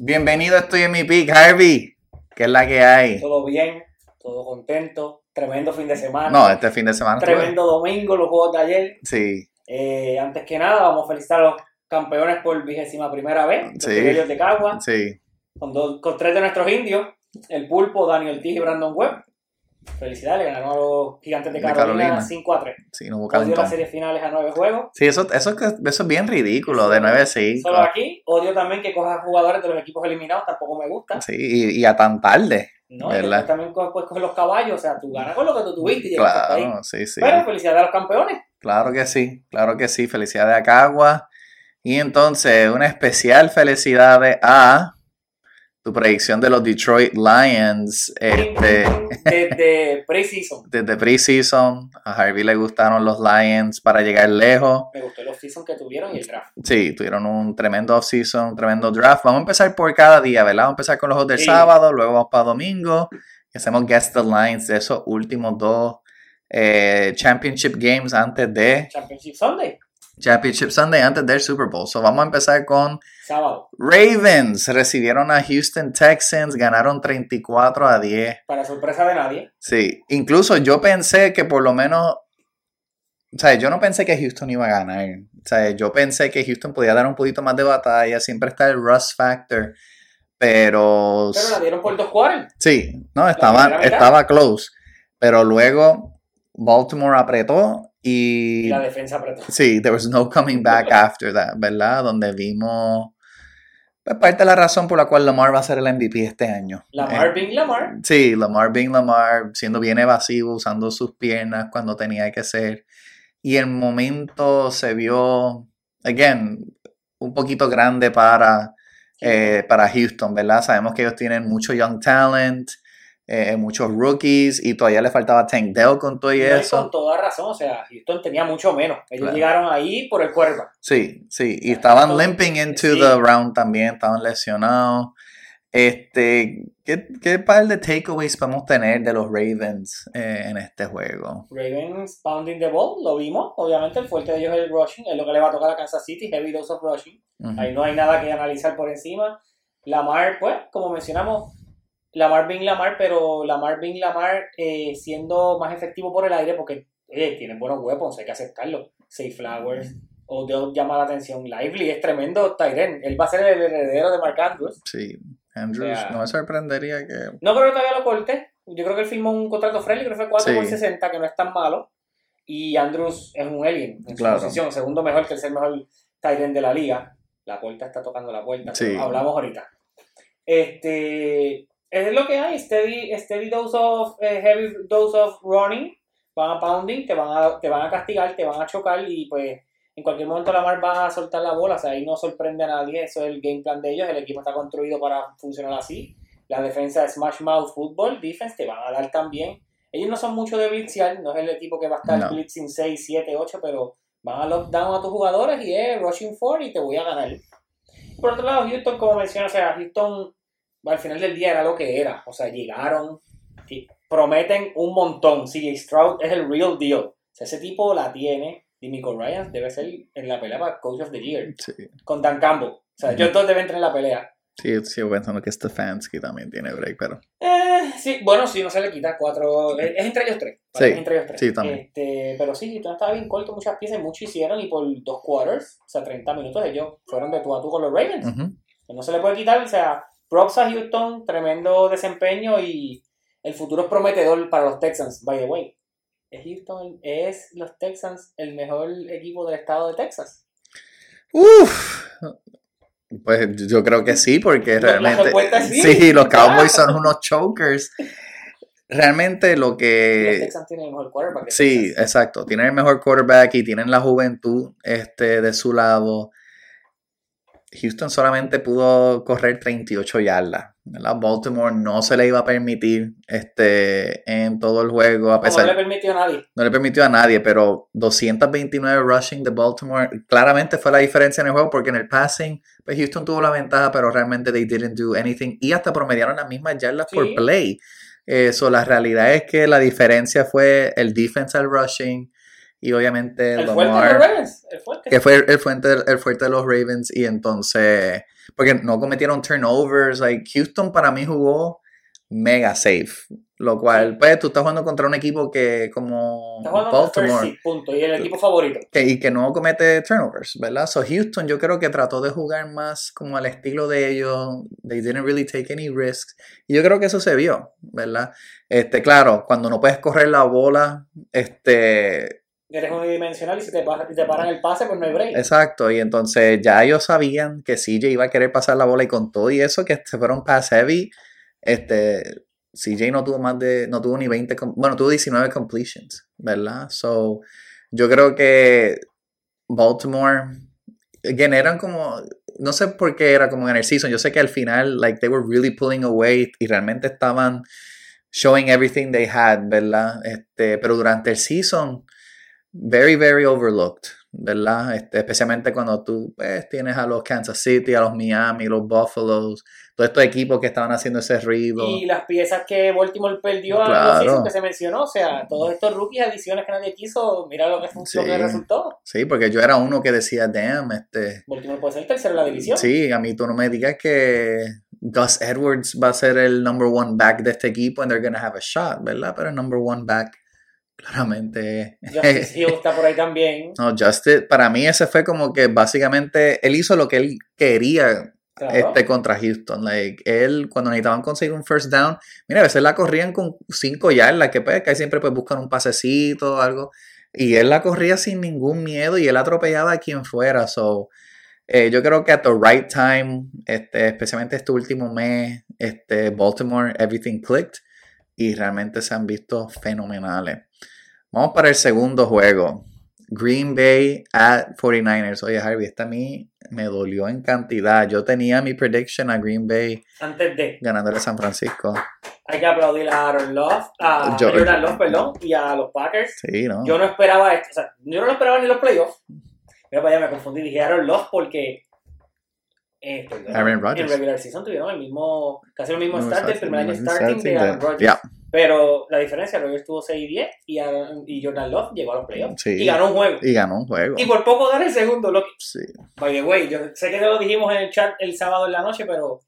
Bienvenido, estoy en mi pick, Harvey. ¿Qué es la que hay? Todo bien, todo contento. Tremendo fin de semana. No, este fin de semana. Tremendo domingo, los juegos de ayer. Sí. Eh, antes que nada, vamos a felicitar a los campeones por vigésima primera vez. Los Sí. Tigres de Cagua. Sí. Con, dos- con tres de nuestros indios. El Pulpo, Daniel Ortiz y Brandon Webb. Felicidades, le ganaron a los gigantes de Carolina, Carolina. 5 a 3. Sí, no hubo Odio las series finales a 9 juegos. Sí, eso, eso, eso es bien ridículo, de 9 a 5. Solo aquí. Odio también que cojas jugadores de los equipos eliminados, tampoco me gusta. Sí, y, y a tan tarde. ¿no? ¿Verdad? también puedes coger los caballos, o sea, tú ganas con lo que tú tuviste y ahí. Claro, sí, sí. Pero felicidades a los campeones. Claro que sí, claro que sí. Felicidades a Cagua. Y entonces, una especial felicidades a tu predicción de los Detroit Lions. Este, Desde preseason. desde preseason, a Harvey le gustaron los Lions para llegar lejos. Me gustó el off-season que tuvieron y el draft. Sí, tuvieron un tremendo offseason, un tremendo draft. Vamos a empezar por cada día, ¿verdad? Vamos a empezar con los juegos del Sí. sábado, luego vamos para domingo. Y hacemos guest the lines de esos últimos dos eh, championship games antes de Championship Sunday, Championship Sunday, antes del Super Bowl. So vamos a empezar con sábado. Ravens. Recibieron a Houston Texans, ganaron 34 a 10. Para sorpresa de nadie. Sí, incluso yo pensé que por lo menos, o sea, yo no pensé que Houston iba a ganar. O sea, yo pensé que Houston podía dar un poquito más de batalla, siempre está el Rush Factor, pero Pero la dieron por dos quarters. sí, no, estaba, estaba close, pero luego Baltimore apretó Y y la defensa apretó. sí, there was no coming back after that, ¿verdad? Donde vimos pues, parte de la razón por la cual Lamar va a ser el MVP este año. Lamar Eh, being Lamar. Sí, Lamar being Lamar, siendo bien evasivo, usando sus piernas cuando tenía que ser. Y el momento se vio, again, un poquito grande para, eh, para Houston, ¿verdad? Sabemos que ellos tienen mucho young talent, eh, muchos rookies, y todavía le faltaba Tank Dell con todo y eso. con toda razón, o sea, Houston tenía mucho menos. Ellos Claro. llegaron ahí por el cuervo. Sí, sí, y estaban Entonces, limping into sí. the round también, estaban lesionados. Este, ¿qué, qué par de takeaways podemos tener de los Ravens eh, en este juego? Ravens pounding the ball, lo vimos. Obviamente el fuerte de ellos es el rushing, es lo que le va a tocar a Kansas City, heavy dose of rushing. Ahí no hay nada que analizar por encima. Lamar, pues, como mencionamos, Lamar Bin Lamar, pero Lamar Bin Lamar eh, siendo más efectivo por el aire porque eh, tienen buenos weapons, hay que aceptarlo. Safe Flowers, Odell llama la atención. Lively es tremendo Tyren. Él va a ser el heredero de Mark Andrews. Sí, Andrews, sea- no me sorprendería que... No creo que todavía lo corte. Yo creo que él firmó un contrato friendly, creo que fue 4 Sí. por 60, que no es tan malo. Y Andrews es un alien en su posición, segundo mejor, tercer mejor Tyren de la liga. La puerta está tocando la puerta, Sí. hablamos ahorita. Este es lo que hay, steady, steady dose of eh, heavy dose of running, van a pounding, te van a, te van a castigar, te van a chocar y pues en cualquier momento la mar va a soltar la bola, o sea, ahí no sorprende a nadie, eso es el game plan de ellos, el equipo está construido para funcionar así. La defensa es Smash Mouth Football, defense te van a dar también. Ellos no son mucho de blitzear, no es el equipo que va a estar No. blitzing 6, 7, 8, pero van a lockdown a tus jugadores y es rushing for y te voy a ganar. Por otro lado, Houston, como mencioné, o sea, Houston al final del día era lo que era. O sea, llegaron, y prometen un montón. CJ Stroud es el real deal. O sea, ese tipo la tiene. Dimico Ryan debe ser en la pelea para Coach of the Year. Sí, Con Dan Campbell. O sea, ellos dos deben entrar en la pelea. sí, sigo pensando que Stefanski también tiene break, pero... Eh, sí, bueno, sí, no se le quita cuatro. Es, es entre ellos tres. Sí, Es entre ellos tres. sí, también. Este, pero sí, Houston estaba bien corto, muchas piezas, mucho hicieron y por dos quarters, o sea, 30 minutos, ellos fueron de tú a tú con los Ravens. Ujú. No se le puede quitar, o sea, props a Houston, tremendo desempeño y el futuro es prometedor para los Texans, by the way. ¿Es Houston, es los Texans el mejor equipo del estado de Texas? Uf, pues yo creo que sí, porque la realmente... sí. Sí, los Cowboys son unos chokers. Realmente lo los que... Texans tienen el mejor quarterback. Sí, Texas. exacto. Tienen el mejor quarterback y tienen la juventud este, de su lado. Houston solamente pudo correr 38 yardas. ¿verdad? Baltimore no se le iba a permitir este, en todo el juego, a pesar no le permitió a nadie. no le permitió a nadie, pero 229 rushing de Baltimore claramente fue la diferencia en el juego porque en el passing, pues Houston tuvo la ventaja, pero realmente they didn't do anything y hasta promediaron las mismas yardas por play. Eso, la realidad es que la diferencia fue el defense al rushing, y obviamente El fuerte de los Lamar, Ravens. El fuerte. que fue el, el fuerte, el fuerte de los Ravens, y entonces, porque no cometieron turnovers, like Houston para mí jugó mega safe, lo cual, pues tú estás jugando contra un equipo que como Baltimore, seed, punto. Y el equipo favorito. que, y que no comete turnovers, ¿verdad? So Houston yo creo que trató de jugar más como al estilo de ellos, they didn't really take any risks, y yo creo que eso se vio, ¿verdad? Este, claro, cuando no puedes correr la bola, este, Eres unidimensional y si te, y te paran el pase, pues no hay break. exacto, y entonces ya ellos sabían que CJ iba a querer pasar la bola y con todo y eso que se fueron pass heavy, este, CJ no tuvo más de, no tuvo ni 20, com- bueno, tuvo 19 completions, ¿verdad? So, yo creo que Baltimore, again, como, no sé por qué era como en el season, yo sé que al final, like, they were really pulling away y realmente estaban showing everything they had, ¿verdad? Este, pero durante el season, very, very overlooked, ¿verdad? Este, especialmente cuando tú pues, tienes a los Kansas City, a los Miami, los Buffaloes, todos estos equipos que estaban haciendo ese ruido. Y las piezas que Baltimore perdió a Claro. los que se mencionó, o sea, todos estos rookies, adiciones que nadie quiso, mira lo que, fun- lo Sí. que resultó. Sí, porque yo era uno que decía, damn, este. Baltimore puede ser el tercero en la división. Sí, a mí tú no me digas que Gus Edwards va a ser el number one back de este equipo and they're gonna have a shot, ¿verdad? Pero el number one back claramente Justice Hill está por ahí también. No, Justice, para mí ese fue como que básicamente él hizo lo que él quería Claro. este contra Houston. Like, él, cuando necesitaban conseguir un first down, mira, a veces la corrían con cinco yardas, que pues, que siempre pues buscan un pasecito o algo. Y él la corría sin ningún miedo y él atropellaba a quien fuera. So, eh, yo creo que at the right time, este, especialmente este último mes, este, Baltimore, everything clicked. Y realmente se han visto fenomenales. Vamos para el segundo juego. Green Bay at 49ers. Oye, Harvey, esta a mí me dolió en cantidad. Yo tenía mi prediction a Green Bay Antes de, ganándole a San Francisco. hay que aplaudir a Aaron Love, a Yo- Jordan Love, perdón, y a los Packers. Sí, ¿no? Yo no esperaba esto, o sea, yo no lo esperaba ni los playoffs. Mira para allá, me confundí, dije Aaron Love porque eh, Aaron Rodgers. en regular season tuvieron el mismo, casi el mismo No, start del primer año starting de Aaron Rodgers. yeah. Pero la diferencia, Rodgers tuvo 6 y 10 y, Aaron- y Jordan Love llegó a los playoffs Sí. y ganó un juego. Y ganó un juego. Y por poco gana el segundo. Lo que, Sí. by the way, yo sé que lo dijimos en el chat el sábado en la noche, pero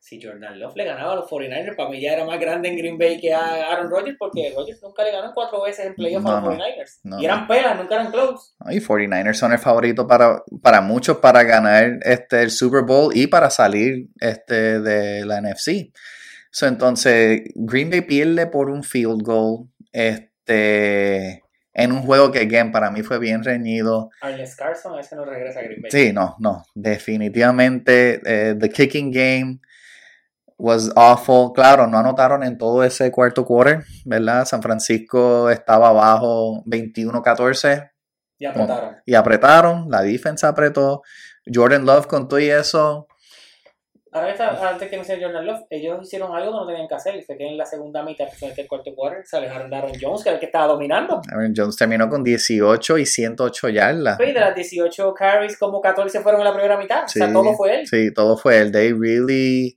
si Jordan Love le ganaba a los 49ers, para mí ya era más grande en Green Bay que a Aaron Rodgers, porque Rodgers nunca le ganó cuatro veces en playoffs a No, los no. 49ers. No, y eran pelas, nunca eran close. Y 49ers son el favorito para, para muchos para ganar este, el Super Bowl y para salir este, de la NFC. So, entonces, Green Bay pierde por un field goal este, en un juego que, again, para mí fue bien reñido. Arles Carson, ese no regresa a Green Bay. Sí, no, no, definitivamente eh, the kicking game was awful. Claro, no anotaron en todo ese cuarto quarter, ¿verdad? San Francisco estaba abajo 21-14 Y apretaron. y apretaron, la defensa apretó. Jordan Love con todo y eso, Ahora está, antes que me sea Jordan Love, ellos hicieron algo que no tenían que hacer y fue que en la segunda mitad, especialmente el cuarto quarter, se alejaron de Aaron Jones, que era el que estaba dominando. Aaron Jones terminó con 18 y 108 yardas. Y de las 18 carries, como 14 fueron en la primera mitad. O sea, Sí. todo fue él. Sí, todo fue él. They really.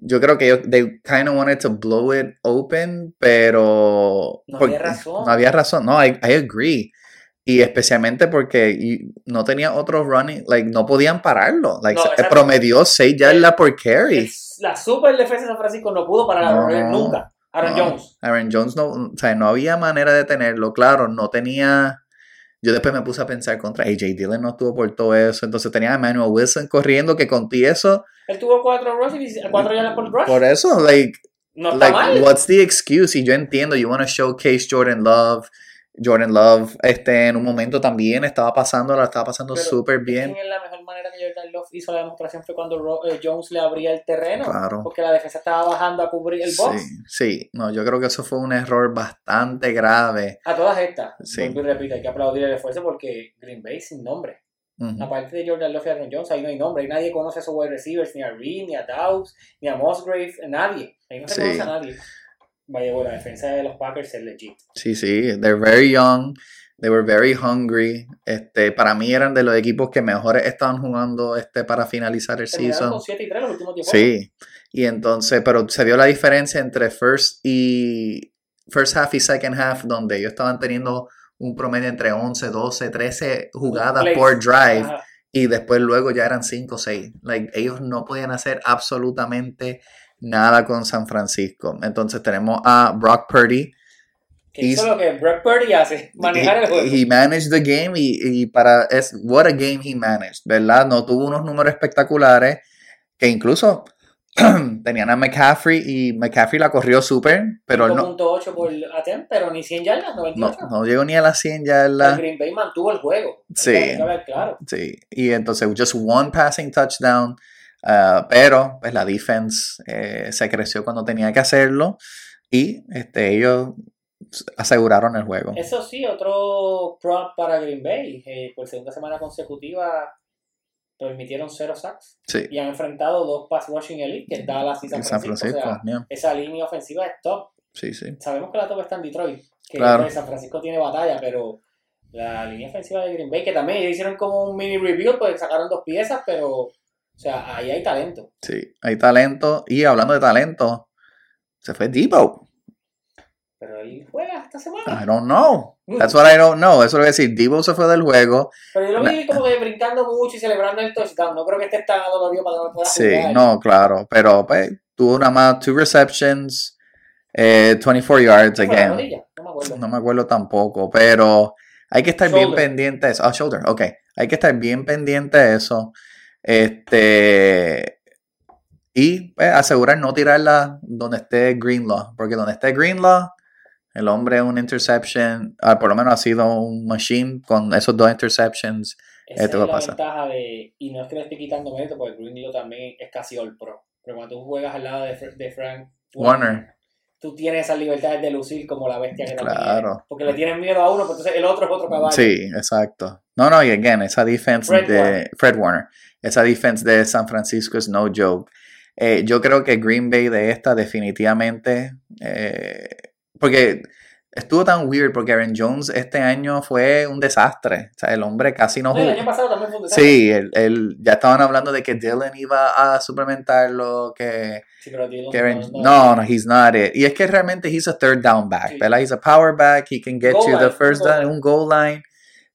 Yo creo que ellos, they kind of wanted to blow it open, pero. No había razón. No había razón. No, I, I agree. Y especialmente porque no tenía otro running, like, no podían pararlo. Like, No, promedió 6 yardas por carry. La super defensa de San Francisco no pudo parar a No, nunca. Aaron No. Jones. Aaron Jones no, o sea, no había manera de tenerlo, claro, no tenía. Yo después me puse a pensar contra AJ Dillon, no estuvo por todo eso. Entonces tenía a Emmanuel Wilson corriendo, que con ti eso, Él tuvo 4 rushes y 4 yardas por rush. por eso, like, no está like, mal. what's the excuse? Y yo entiendo, you want to showcase Jordan Love. Jordan Love, este, en un momento también estaba pasando, la estaba pasando súper bien. la mejor manera que Jordan Love hizo la demostración fue cuando Ro- eh, Jones le abría el terreno. Claro. Porque la defensa estaba bajando a cubrir el box. Sí, sí, no, yo creo que eso fue un error bastante grave. A todas estas, Sí. y repito, hay que aplaudir el esfuerzo porque Green Bay sin nombre. Ujú. Aparte de Jordan Love y Aaron Jones, ahí no hay nombre. Ahí nadie conoce a esos wide receivers, ni a Reed, ni a Dawes, ni a Musgrave, nadie. Ahí no se Sí. conoce a nadie. Vaya, bueno, la defensa de los Packers es legit. Sí, sí, they're very young, they were very hungry. Este, para mí eran de los equipos que mejores estaban jugando este, para finalizar el Terminaron season. con 7 y 3 los últimos 10 Sí, y entonces, pero se vio la diferencia entre first y first half y second half, donde ellos estaban teniendo un promedio entre 11, 12, 13 jugadas por drive Ajá. y después luego ya eran 5 o 6. Like, ellos no podían hacer absolutamente nada con San Francisco. Entonces tenemos a Brock Purdy. Que hizo lo que Brett Purdy hace, manejar el juego. He, he managed the game y, y para es what a game he managed, ¿verdad? No tuvo unos números espectaculares que incluso tenían a McCaffrey y McCaffrey la corrió súper, pero él no, 5.8 por attempt, pero ni 100 yardas, no, 98. no llegó ni a las 100 El yardas. Green Bay mantuvo el juego. Sí. Claro. Sí, y entonces just one passing touchdown, uh, pero pues la defense eh, se creció cuando tenía que hacerlo y este, ellos aseguraron el juego. Eso sí, otro prop para Green Bay. eh, por segunda semana consecutiva permitieron cero sacks Sí, y han enfrentado dos pass rushing elite, que es Dallas y San Francisco. Francisco, O sea, esa línea ofensiva es top. sí, sí. Sabemos que la top está en Detroit, que Claro. pues, San Francisco tiene batalla, pero la línea ofensiva de Green Bay, que también ellos hicieron como un mini review, pues sacaron dos piezas, pero, o sea, ahí hay talento. Sí, hay talento. Y hablando de talento, se fue Debo. Pero él juega esta semana. I don't know. That's what I don't know. Eso es lo que decir. Debo se fue del juego. Pero yo lo vi como que brincando mucho y celebrando el touchdown. No creo que esté tan dolorido para no pueda Sí, jugar. no, claro. Pero pues, tuvo nada más two receptions, eh, 24 yards ¿Fue la again. rodilla? No me acuerdo. No me acuerdo tampoco, pero hay que estar bien pendiente de eso. Ah, shoulder, ok. Hay que estar bien pendiente de eso. Este. Y pues, asegurar no tirarla donde esté Greenlaw. Porque donde esté Greenlaw, el hombre es un interception. ah, por lo menos ha sido un machine con esos dos interceptions. Esa Esto es la ventaja de. Y no es que le estoy quitando mérito, porque Greenlow también es casi all pro. Pero cuando tú juegas al lado de, de Frank Warner. tú tienes esas libertades de lucir como la bestia que Claro. Porque le tienen miedo a uno, pero entonces el otro es otro caballo. Sí, exacto. No, no, y again, esa defense Fred de Warner. Fred Warner, esa defense de San Francisco es no joke. Eh, yo creo que Green Bay de esta definitivamente, eh, porque estuvo tan weird porque Aaron Jones este año fue un desastre. O sea, el hombre casi no No, el jugó. año pasado también fue un desastre. Sí, él, él- ya estaban hablando de que Dylan iba a suplementarlo, que, Sí, pero Dylan que Aaron- no- no, no, he's not it. Y es que realmente he's a third down back, Sí. ¿verdad? He's a power back, he can get Goal you the line, first goal down, un goal line.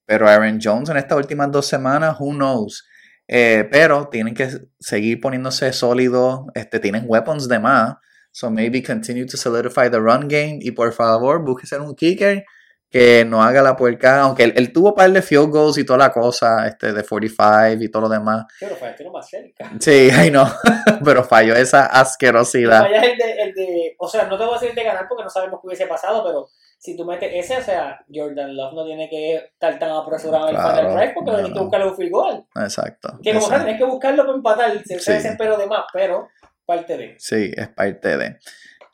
Pero Aaron Jones en estas últimas dos semanas, who knows. Eh, pero tienen que seguir poniéndose sólidos, este, tienen weapons de más. So maybe continue to solidify the run game. Y por favor, búsquese un kicker que no haga la puerca. Aunque él, él tuvo un par de field goals y toda la cosa, este, de 45 y todo lo demás. Pero tiro más cerca. Sí, ay no. pero falló esa asquerosidad. el de, el de- o sea, no te voy a decir el de ganar porque no sabemos qué hubiese pasado, pero si tú metes ese, o sea, Jordan Love no tiene que estar tan apresurado en el Claro, final drive porque no, tienes que buscarle un field goal. Exacto. Que como exacto. tienes que buscarlo para empatar, se, Sí. se desespero de más, pero parte de. Sí, es parte de.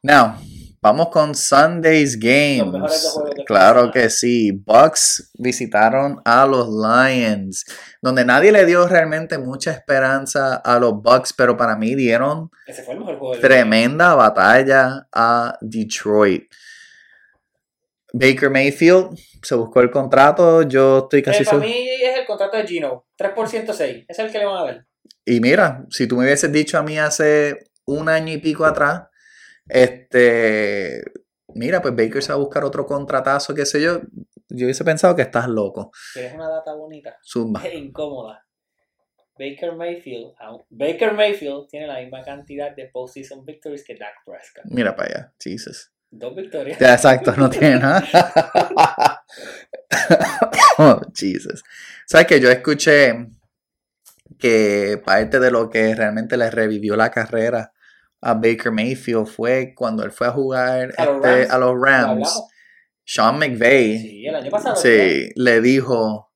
Now, vamos con Sunday's Games. Claro que sí. Bucks visitaron a los Lions, donde nadie le dio realmente mucha esperanza a los Bucks, pero para mí dieron el tremenda batalla a Detroit. Baker Mayfield se buscó el contrato, yo estoy Eh, casi para seguro. mí es el contrato de Gino, 3 por 106, es el que le van a dar. Y mira, si tú me hubieses dicho a mí hace un año y pico atrás, este, mira, pues Baker se va a buscar otro contratazo, qué sé yo, yo hubiese pensado que estás loco. Que es una data bonita, Zumba. incómoda. Baker Mayfield, Baker Mayfield tiene la misma cantidad de postseason victories que Dak Prescott. Mira para allá, Jesus. Dos victorias. Ya, exacto, no tiene nada. oh, Jesus. ¿Sabes que Yo escuché que parte de lo que realmente le revivió la carrera a Baker Mayfield fue cuando él fue a jugar A los este, Rams. a los Lo Rams. Sean McVay Sí, el año pasado. Sí, le dijo,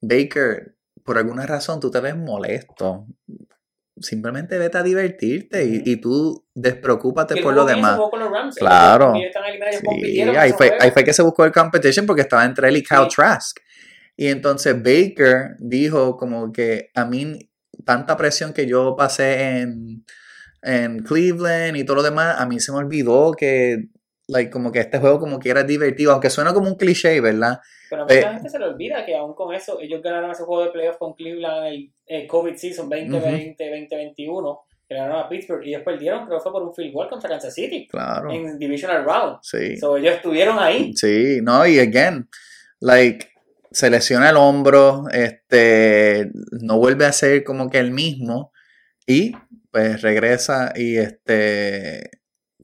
Baker, por alguna razón tú te ves molesto. Simplemente vete a divertirte y, y tú despreocúpate por lo demás. Claro. Sí, ahí fue, ahí fue que se buscó el competition porque estaba entre él y Kyle Sí. Trask. Y entonces Baker dijo como que a mí tanta presión que yo pasé en, en Cleveland y todo lo demás, a mí se me olvidó que like, como que este juego como que era divertido, aunque suena como un cliché, ¿verdad? Pero a mucha Eh, gente se le olvida que aún con eso, ellos ganaron ese juego de playoff con Cleveland en el, el COVID season 2020-2021, que ganaron a Pittsburgh y después perdieron, creo que fue por un field goal contra Kansas City Claro. en Divisional Round. Sí. So, ellos estuvieron ahí. Sí, no, y again, like, se lesiona el hombro, este, no vuelve a ser como que el mismo y pues regresa y este,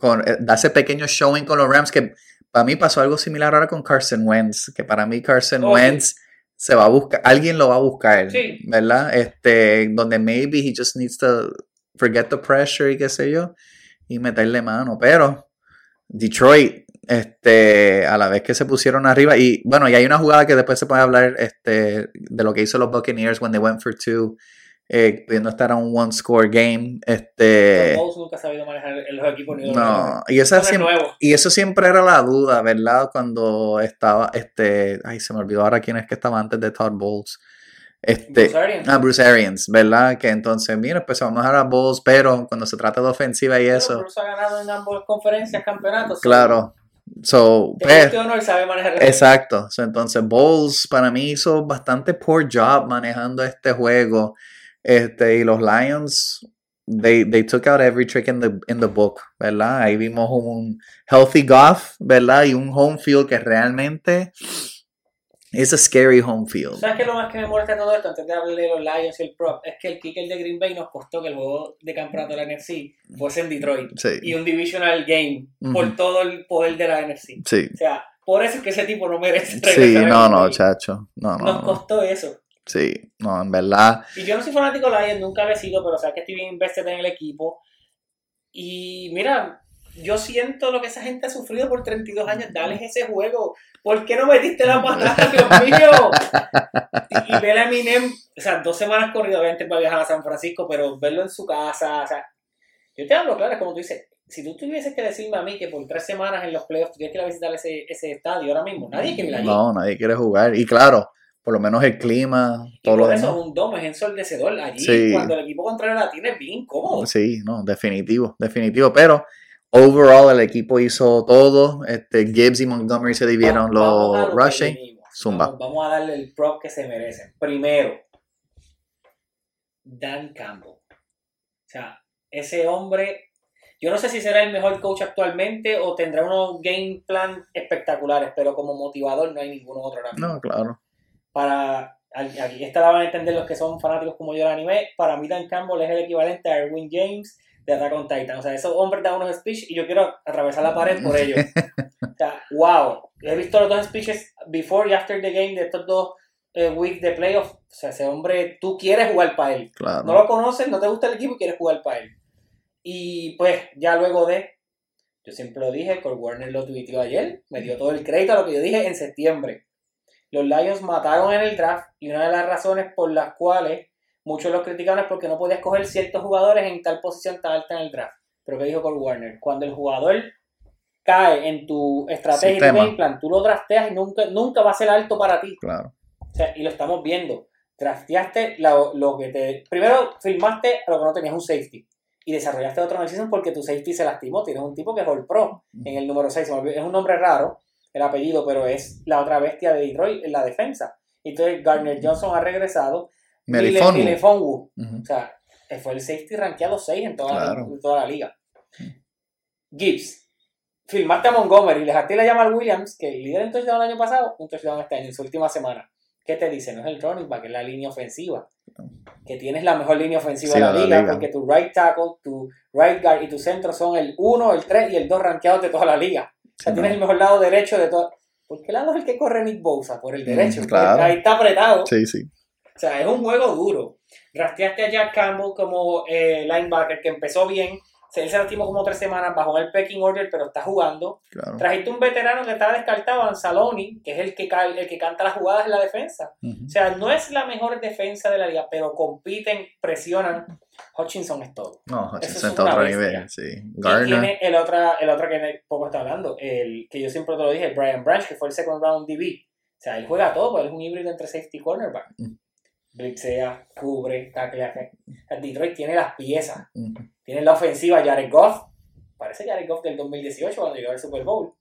con, eh, da ese pequeño showing con los Rams que para mí pasó algo similar ahora con Carson Wentz, que para mí Carson Oh. Wentz se va a buscar, alguien lo va a buscar, Sí. ¿verdad? Este, donde maybe he just needs to forget the pressure y qué sé yo, y meterle mano, pero Detroit, este, a la vez que se pusieron arriba, y bueno, y hay una jugada que después se puede hablar este, de lo que hizo los Buccaneers when they went for two, eh, pudiendo estar a un one score game, este, Los Bowls nunca ha sabido manejar los equipos ni los no, y esa siempre, y eso siempre era la duda, ¿verdad? Cuando estaba, este, ay, se me olvidó ahora quién es que estaba antes de Todd Bowles. Este, Bruce Arians. ah, Bruce Arians, ¿verdad? Que entonces, mira, pues vamos a dejar a Bowles, pero cuando se trata de ofensiva y Pero eso, Bruce ha ganado en ambas conferencias, campeonatos. claro. So, pues, no, él sabe manejar el Exacto. So, entonces, Bowles para mí hizo bastante poor job manejando este juego. Este, y los Lions, they, they took out every trick in the, in the book, ¿verdad? Ahí vimos un healthy Goff, ¿verdad? Y un home field que realmente es a scary home field. ¿Sabes qué es lo más que me molesta todo esto? Antes de hablar de los Lions y el prop, es que el kicker de Green Bay nos costó que el juego de campeonato de la NFC fuese en Detroit. Sí, Y un divisional game Ujú. por todo el poder de la NFC. sí. O sea, por eso es que ese tipo no merece Sí, no, no, chacho. No, no, Nos no. costó eso. Sí, no, en verdad. Y yo no soy fanático de Lions, nunca lo he sido, pero sabes que estoy bien invested en el equipo. Y mira, yo siento lo que esa gente ha sufrido por 32 años. Dales ese juego. ¿Por qué no metiste la patada, Dios mío? Y, y ver a Eminem, o sea, dos semanas corridas, obviamente para viajar a San Francisco, pero verlo en su casa, o sea, yo te hablo claro, es como tú dices, si tú tuvieses que decirme a mí que por tres semanas en los playoffs tuvieras que ir a visitar ese, ese estadio ahora mismo, nadie quiere ir allí. No, nadie quiere jugar. Y claro, por lo menos el clima, y todo lo por eso demás. es un domo, es ensordecedor. Allí, Sí. cuando el equipo contrario la tiene, es bien cómodo. Sí, no, definitivo, definitivo. Pero overall el equipo hizo todo. Este, Gibbs y Montgomery se dividieron Vamos los lo que rushing. Zumba. Vamos, vamos a darle el prop que se merecen. Primero, Dan Campbell. O sea, ese hombre, yo no sé si será el mejor coach actualmente o tendrá unos game plan espectaculares, pero como motivador no hay ninguno otro ahora mismo. No, claro. Para, aquí esta la van a entender los que son fanáticos como yo del anime, para mí Dan Campbell es el equivalente a Erwin James de Attack on Titan. O sea, esos hombres dan unos speech y yo quiero atravesar la pared por ellos. O sea, wow. He visto los dos speeches before y after the game de estos dos eh, weeks de playoff. O sea, ese hombre, tú quieres jugar para él. Claro. No lo conoces, no te gusta el equipo y quieres jugar para él. Y pues, ya luego de, yo siempre lo dije, Kurt Warner lo tuiteó ayer, me dio todo el crédito a lo que yo dije en septiembre. Los Lions mataron en el draft y una de las razones por las cuales muchos los criticaron es porque no podías coger ciertos jugadores en tal posición tan alta en el draft. Pero ¿qué dijo Kurt Warner? Cuando el jugador cae en tu estrategia y tu Sistema. game plan, tú lo drafteas y nunca, nunca va a ser alto para ti. Claro. O sea, y lo estamos viendo. Drafteaste lo, lo que te. Primero firmaste a lo que no tenías un safety. Y desarrollaste otro en el season porque tu safety se lastimó. Tienes un tipo que es All Pro en el número 6. Es un nombre raro el apellido, pero es la otra bestia de Detroit en la defensa. Entonces Gardner Johnson ha regresado. Melifonwu. Mile- Melifonwu. Ujú. O sea, fue el safety rankeado 6 en toda, Claro. en toda la liga. Gibbs. Filmaste a Montgomery, le dejaste la llama al Williams, que el líder en touchdown el año pasado, un touchdown este año, en su última semana. ¿Qué te dice? No es el running back, es la línea ofensiva. Que tienes la mejor línea ofensiva Sí, de la, liga, liga. porque tu right tackle, tu right guard y tu centro son el 1, el 3 y el 2 rankeados de toda la liga. O sea, Sí, tienes no. el mejor lado derecho de todo. ¿Por qué lado es el que corre Nick Bosa? Por el Mm, derecho. claro. Ahí está apretado. Sí, sí. O sea, es un juego duro. Drafteaste a Jack Campbell como eh, linebacker, que empezó bien. Se- lastimó como tres semanas, bajó el pecking order, pero está jugando. Claro. Trajiste un veterano que estaba descartado, Anzaloni, que es el que, el que canta las jugadas en la defensa. Ujú. O sea, no es la mejor defensa de la liga, pero compiten, presionan. Hutchinson es todo. No, Hutchinson es está a otro bestia. nivel, sí. Y Gardner. tiene el otra, el otro que poco está hablando, el que yo siempre te lo dije, el Brian Branch, que fue el second round DB. O sea, él juega todo, pero él es un híbrido entre safety y cornerback. Mm. Blitzea, cubre, taclea. Detroit tiene las piezas. Ujú. Tiene la ofensiva Jared Goff. Parece Jared Goff del 2018 cuando llegó al Super Bowl.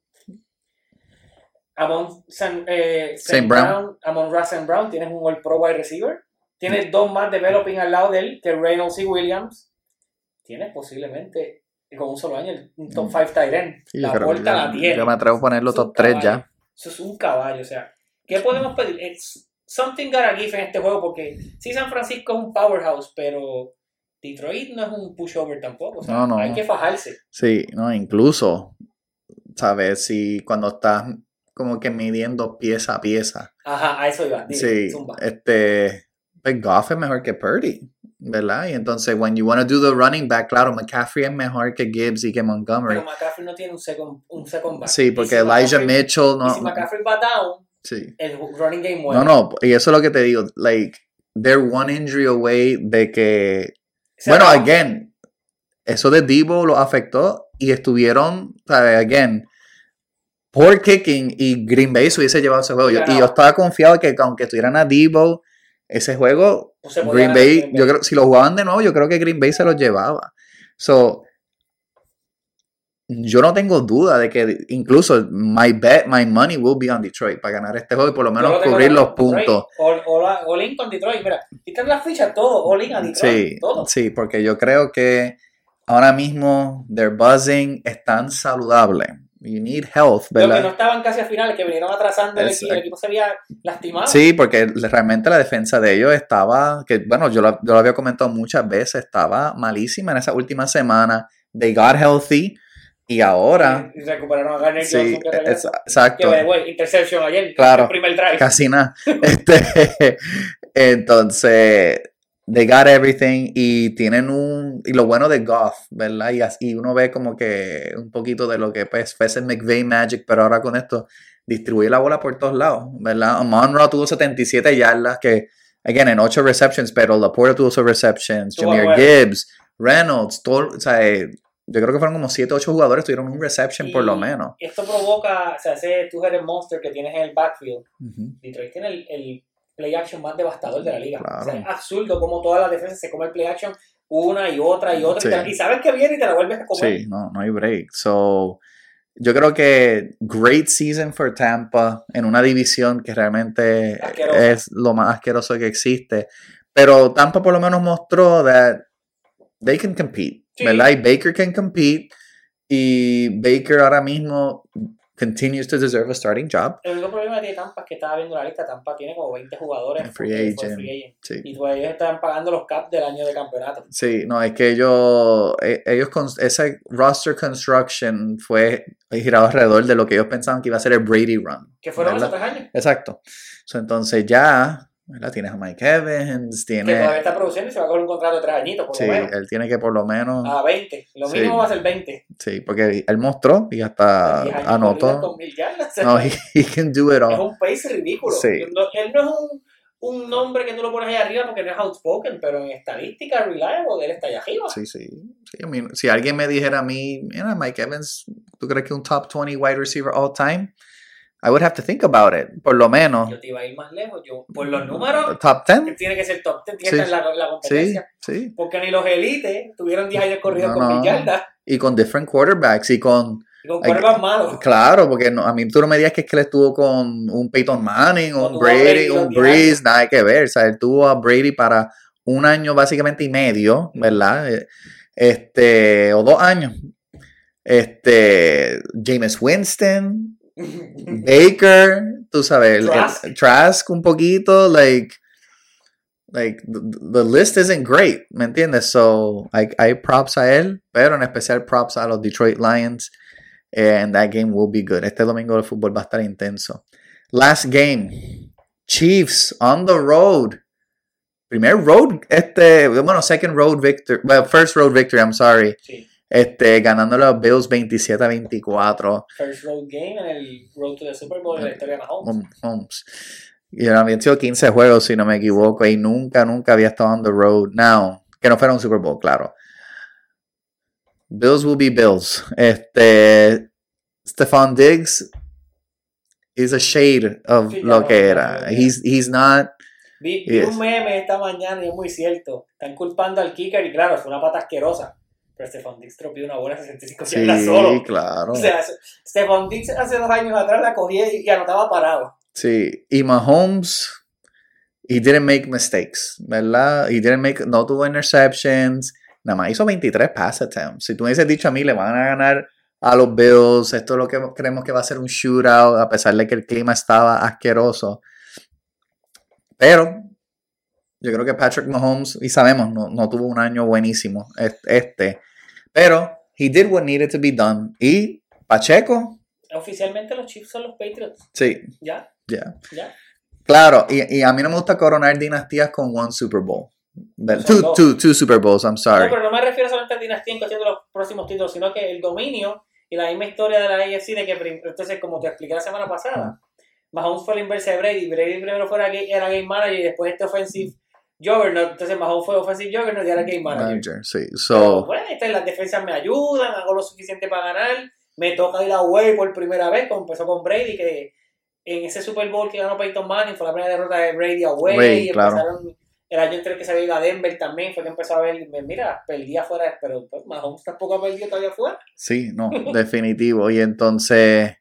Amon San, eh, Saint Brown, Amon Russell Brown, tienes un All Pro wide receiver. Tienes dos más developing al lado de él, que Reynolds y Williams. Tienes posiblemente, con un solo año, un top Mm. 5 tight end. Sí, la yo- la tiene. Yo me atrevo a ponerlo top 3 caballo. ya. Eso es un caballo, o sea. ¿Qué podemos pedir? Something gotta give en este juego porque sí San Francisco es un powerhouse, pero Detroit no es un pushover tampoco. o sea, No, no. Hay que fajarse. Sí, no, incluso, ¿sabes? Si cuando estás como que midiendo pieza a pieza. Ajá, a eso iba. Dile, Sí, zumba. este, pues Goff es mejor que Purdy, ¿verdad? Y entonces, when you want to do the running back, claro, McCaffrey es mejor que Gibbs y que Montgomery. Pero McCaffrey no tiene un second, un second back. Sí, porque si Elijah McCaffrey- Mitchell no. Y si McCaffrey va down, Sí. el running game muere. No, no, y eso es lo que te digo, like, they're one injury away de que, Se bueno, acabó. again, eso de Debo lo afectó y estuvieron, ¿sabes? Again, poor kicking y Green Bay se hubiese llevado ese juego. Yo- y yo estaba confiado que aunque estuvieran a Debo, ese juego, No podía Green Bay, Green yo creo, si lo jugaban de nuevo, yo creo que Green Bay se los llevaba. So, yo no tengo duda de que incluso my bet, my money will be on Detroit para ganar este juego y por lo menos lo cubrir los Detroit. puntos. All, in con Detroit. Mira, quitan las fichas todo. All in a Detroit. Sí, Todo. sí, porque yo creo que ahora mismo their buzzing es tan saludable. You need health, Los que no ¿verdad? estaban casi a finales, que vinieron atrasando, el equipo, el equipo se había lastimado. Sí, porque realmente la defensa de ellos estaba, que bueno, yo lo, yo lo había comentado muchas veces, estaba malísima en esa última semana. They got healthy y ahora, Y recuperaron a Garner sí, Johnson, que es- regresó. Que, exacto. interception ayer. Claro. El primer drive. casi nada. Este, entonces, they got everything y tienen un. Y lo bueno de Goff, ¿verdad? Y, así uno ve como que un poquito de lo que pues, fue ese McVay Magic, pero ahora con esto distribuye la bola por todos lados, ¿verdad? Monroe tuvo 77 yardas, que, again, en 8 receptions, pero Laporta tuvo sus receptions, Estuvo Jameer. Gibbs, Reynolds, todo, o sea, yo creo que fueron como 7 8 jugadores, tuvieron un reception por lo Y menos. Esto provoca, o sea, ese two-headed monster que tienes en el backfield. Ujú. Detroit tiene el, el play action más devastador de la liga. Claro. O sea, es absurdo como todas las defensas se come el play action una y otra y otra. Sí. Y, te- y sabes que viene y te la vuelves a comer. Sí, no, no hay break. So, yo creo que great season for Tampa en una división que realmente es lo más asqueroso que existe. Pero Tampa por lo menos mostró that they can compete, Sí. ¿verdad? Y Baker can compete. Y Baker ahora mismo continues to deserve a starting job. El único problema que tiene Tampa es que estaba viendo la lista. Tampa tiene como 20 jugadores. Free agent. free agent. Sí. Y pues ellos estaban pagando los caps del año de campeonato. Sí, no, es que ellos, eh, ellos, con ese roster construction fue girado alrededor de lo que ellos pensaban que iba a ser el Brady Run. Que fueron ¿verdad? tres años. Exacto. So, entonces ya, ¿verdad? Tienes a Mike Evans, Que todavía está produciendo y se va a coger un contrato de tres añitos, por Sí, lo menos. él tiene que por lo menos... A 20. Lo Sí. mínimo va a ser 20. Sí, porque él mostró y hasta 10 años corridas anotó. No, he, he can do it Es all. un pace ridículo. Sí. No- él no es un, un nombre que tú lo pones ahí arriba porque no es outspoken, pero en estadística reliable él está allá arriba. Sí, sí. sí I mean, si alguien me dijera a mí, mira, Mike Evans, ¿tú crees que un top 20 wide receiver all time? I would have to think about it, por lo menos. Yo te iba a ir más lejos. Yo, por los números, Top 10? tiene que ser top 10, tiene Sí. que estar en la, la Sí, competencia. sí. Porque ni los elites tuvieron 10 años corridos No, con no. Y con different quarterbacks y con... Y con cuervas malos. Claro, porque no, a mí tú no me digas que es que él estuvo con un Peyton Manning, un Brady Brady, un 10 Breeze, nada que ver. O sea, él tuvo a Brady para un año básicamente y medio, ¿verdad? Eh, Este, o dos años. Este, James Winston, Baker, tú sabes, el- el- Trask. Trask un poquito, like, like, the, the list isn't great, ¿me entiendes? So, hay, hay props a él, pero en especial props a los Detroit Lions, and that game will be good. Este domingo el fútbol va a estar intenso. Last game, Chiefs on the road. Primer road, este, bueno, second road victory, well, first road victory, I'm sorry. Sí. Este, ganando los Bills 27 a 24. First road game en el Road to the Super Bowl en la historia de Mahomes. Hom- Holmes. Y habían sido 15 juegos, si no me equivoco, y nunca, nunca había estado on the road. Now, que no fuera un Super Bowl, claro. Bills will be Bills. Este, Stephon Diggs is a shade of Sí, lo que era. He's, he's not. Vi, un meme esta mañana y es muy cierto. Están culpando al kicker y claro, fue una pata asquerosa. Pero Stephon Diggs tropió una bola de 65 Sí, yardas solo. claro. O sea, Stephon Diggs hace dos años atrás la cogía y, y anotaba parado. Sí, y Mahomes, he didn't make mistakes, ¿verdad? He didn't make, no tuvo interceptions, nada más hizo 23 pass attempts. Si tú me hubieses dicho a mí, le van a ganar a los Bills. Esto es lo que creemos que va a ser un shootout, a pesar de que el clima estaba asqueroso. Pero yo creo que Patrick Mahomes, y sabemos, no, no tuvo un año buenísimo este. Pero he did what needed to be done. Y Pacheco. Oficialmente los Chiefs son los Patriots. Sí. ¿Ya? Ya. ¿Ya? Claro, y, y, a mí no me gusta coronar dinastías con one Super Bowl. Two, two, two Super Bowls, I'm sorry. No, pero no me refiero solamente a dinastía en cuestión de los próximos títulos, sino que el dominio y la misma historia de la AFC de que, entonces, como te expliqué la semana pasada, Mahomes fue la inversa de Brady. Brady primero ga- era game manager y después este offensive juggernaut. Entonces, Mahomes fue offensive juggernaut y ahora game manager. Manager, sí. Pero, bueno, estas las defensas me ayudan, hago lo suficiente para ganar. Me toca ir away por primera vez, como empezó con Brady, que en ese Super Bowl que ganó Peyton Manning fue la primera derrota de Brady away. Away, y claro. empezaron, el año entre que se había ido a Denver también fue que empezó a ver, mira, perdía afuera, pero pues, Mahomes tampoco ha perdido todavía afuera. sí, no, definitivo. Y entonces,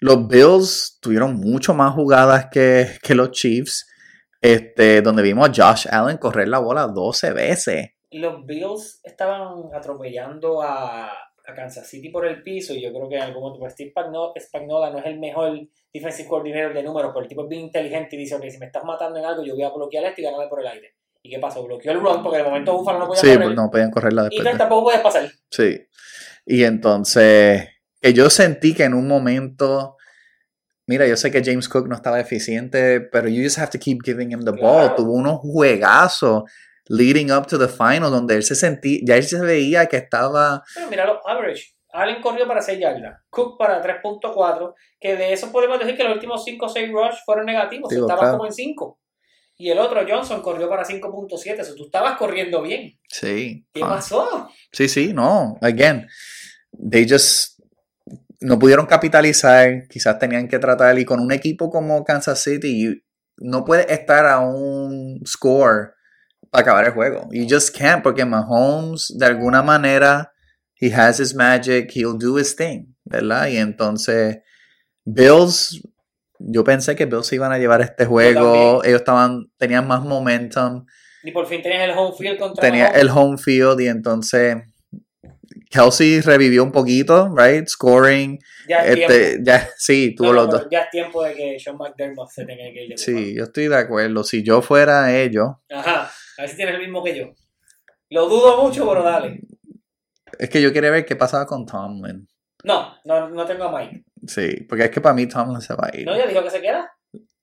los Bills tuvieron mucho más jugadas que, que los Chiefs, este, donde vimos a Josh Allen correr la bola 12 veces. Los Bills estaban atropellando a, a Kansas City por el piso y yo creo que en algún momento pues, Steve Spagno- Spagnuolo no es el mejor defensive coordinator de números, pero el tipo es bien inteligente y dice, ok, si me estás matando en algo, yo voy a bloquear esto y ganarme por el aire. ¿Y qué pasó? Bloqueó el run porque de momento Buffalo no podía Sí, correr. pues no podían correrla y después. tú de- tampoco puedes pasar. Sí. Y entonces, que yo sentí que en un momento, mira, yo sé que James Cook no estaba eficiente, pero you just have to keep giving him the ball. Claro. Tuvo unos juegazos leading up to the final donde él se sentía, ya él se veía que estaba, Pero mira los average. Allen corrió para 6 yardas, Cook para 3.4, que de eso podemos decir que los últimos 5 o 6 rush fueron negativos, Digo, estabas claro. como en 5. Y el otro, Johnson, corrió para 5.7, o sea, tú estabas corriendo bien. sí. ¿Qué ah, pasó? Sí, sí, no. Again, they just no pudieron capitalizar. Quizás tenían que tratar. Y con un equipo como Kansas City, no puedes estar a un score para acabar el juego. You just can't, porque Mahomes, de alguna manera, he has his magic, he'll do his thing, ¿verdad? Y entonces, Bills, yo pensé que Bills se iban a llevar este juego. Ellos estaban, tenían más momentum Y por fin tenías el home field contra tenía Mahomes. el home field y entonces Kelsey revivió un poquito, right? Scoring. Ya es Este, tiempo. ya, sí, tuvo No, los dos. Ya es tiempo de que Sean McDermott se tenga que ir de Sí, yo estoy de acuerdo. Si yo fuera ellos. Ajá, a ver si tienes el mismo que yo. Lo dudo mucho, pero dale. es que yo quería ver qué pasaba con Tomlin. No, no, no tengo a Mike. Sí, porque es que para mí Tomlin se va a ir. No, ya dijo que se queda.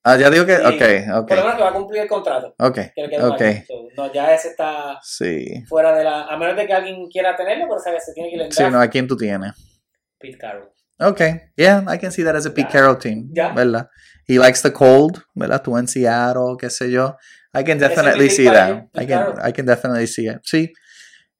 Ah, ya digo que. Sí. Ok, ok. Por lo menos que va a cumplir el contrato. Ok, Que le queda un ok. año. So, no, ya ese está Sí. fuera de la. A menos de que alguien quiera tenerlo, pero sabes, se tiene que ir Sí, no, ¿a quién tú tienes? Pete Carroll. Ok, yeah, I can see that as a Pete Ya. Carroll team, Ya. ¿verdad? He likes the cold, ¿verdad? Tú en Seattle, qué sé yo. I can definitely see that. I can. I can definitely see it. Sí.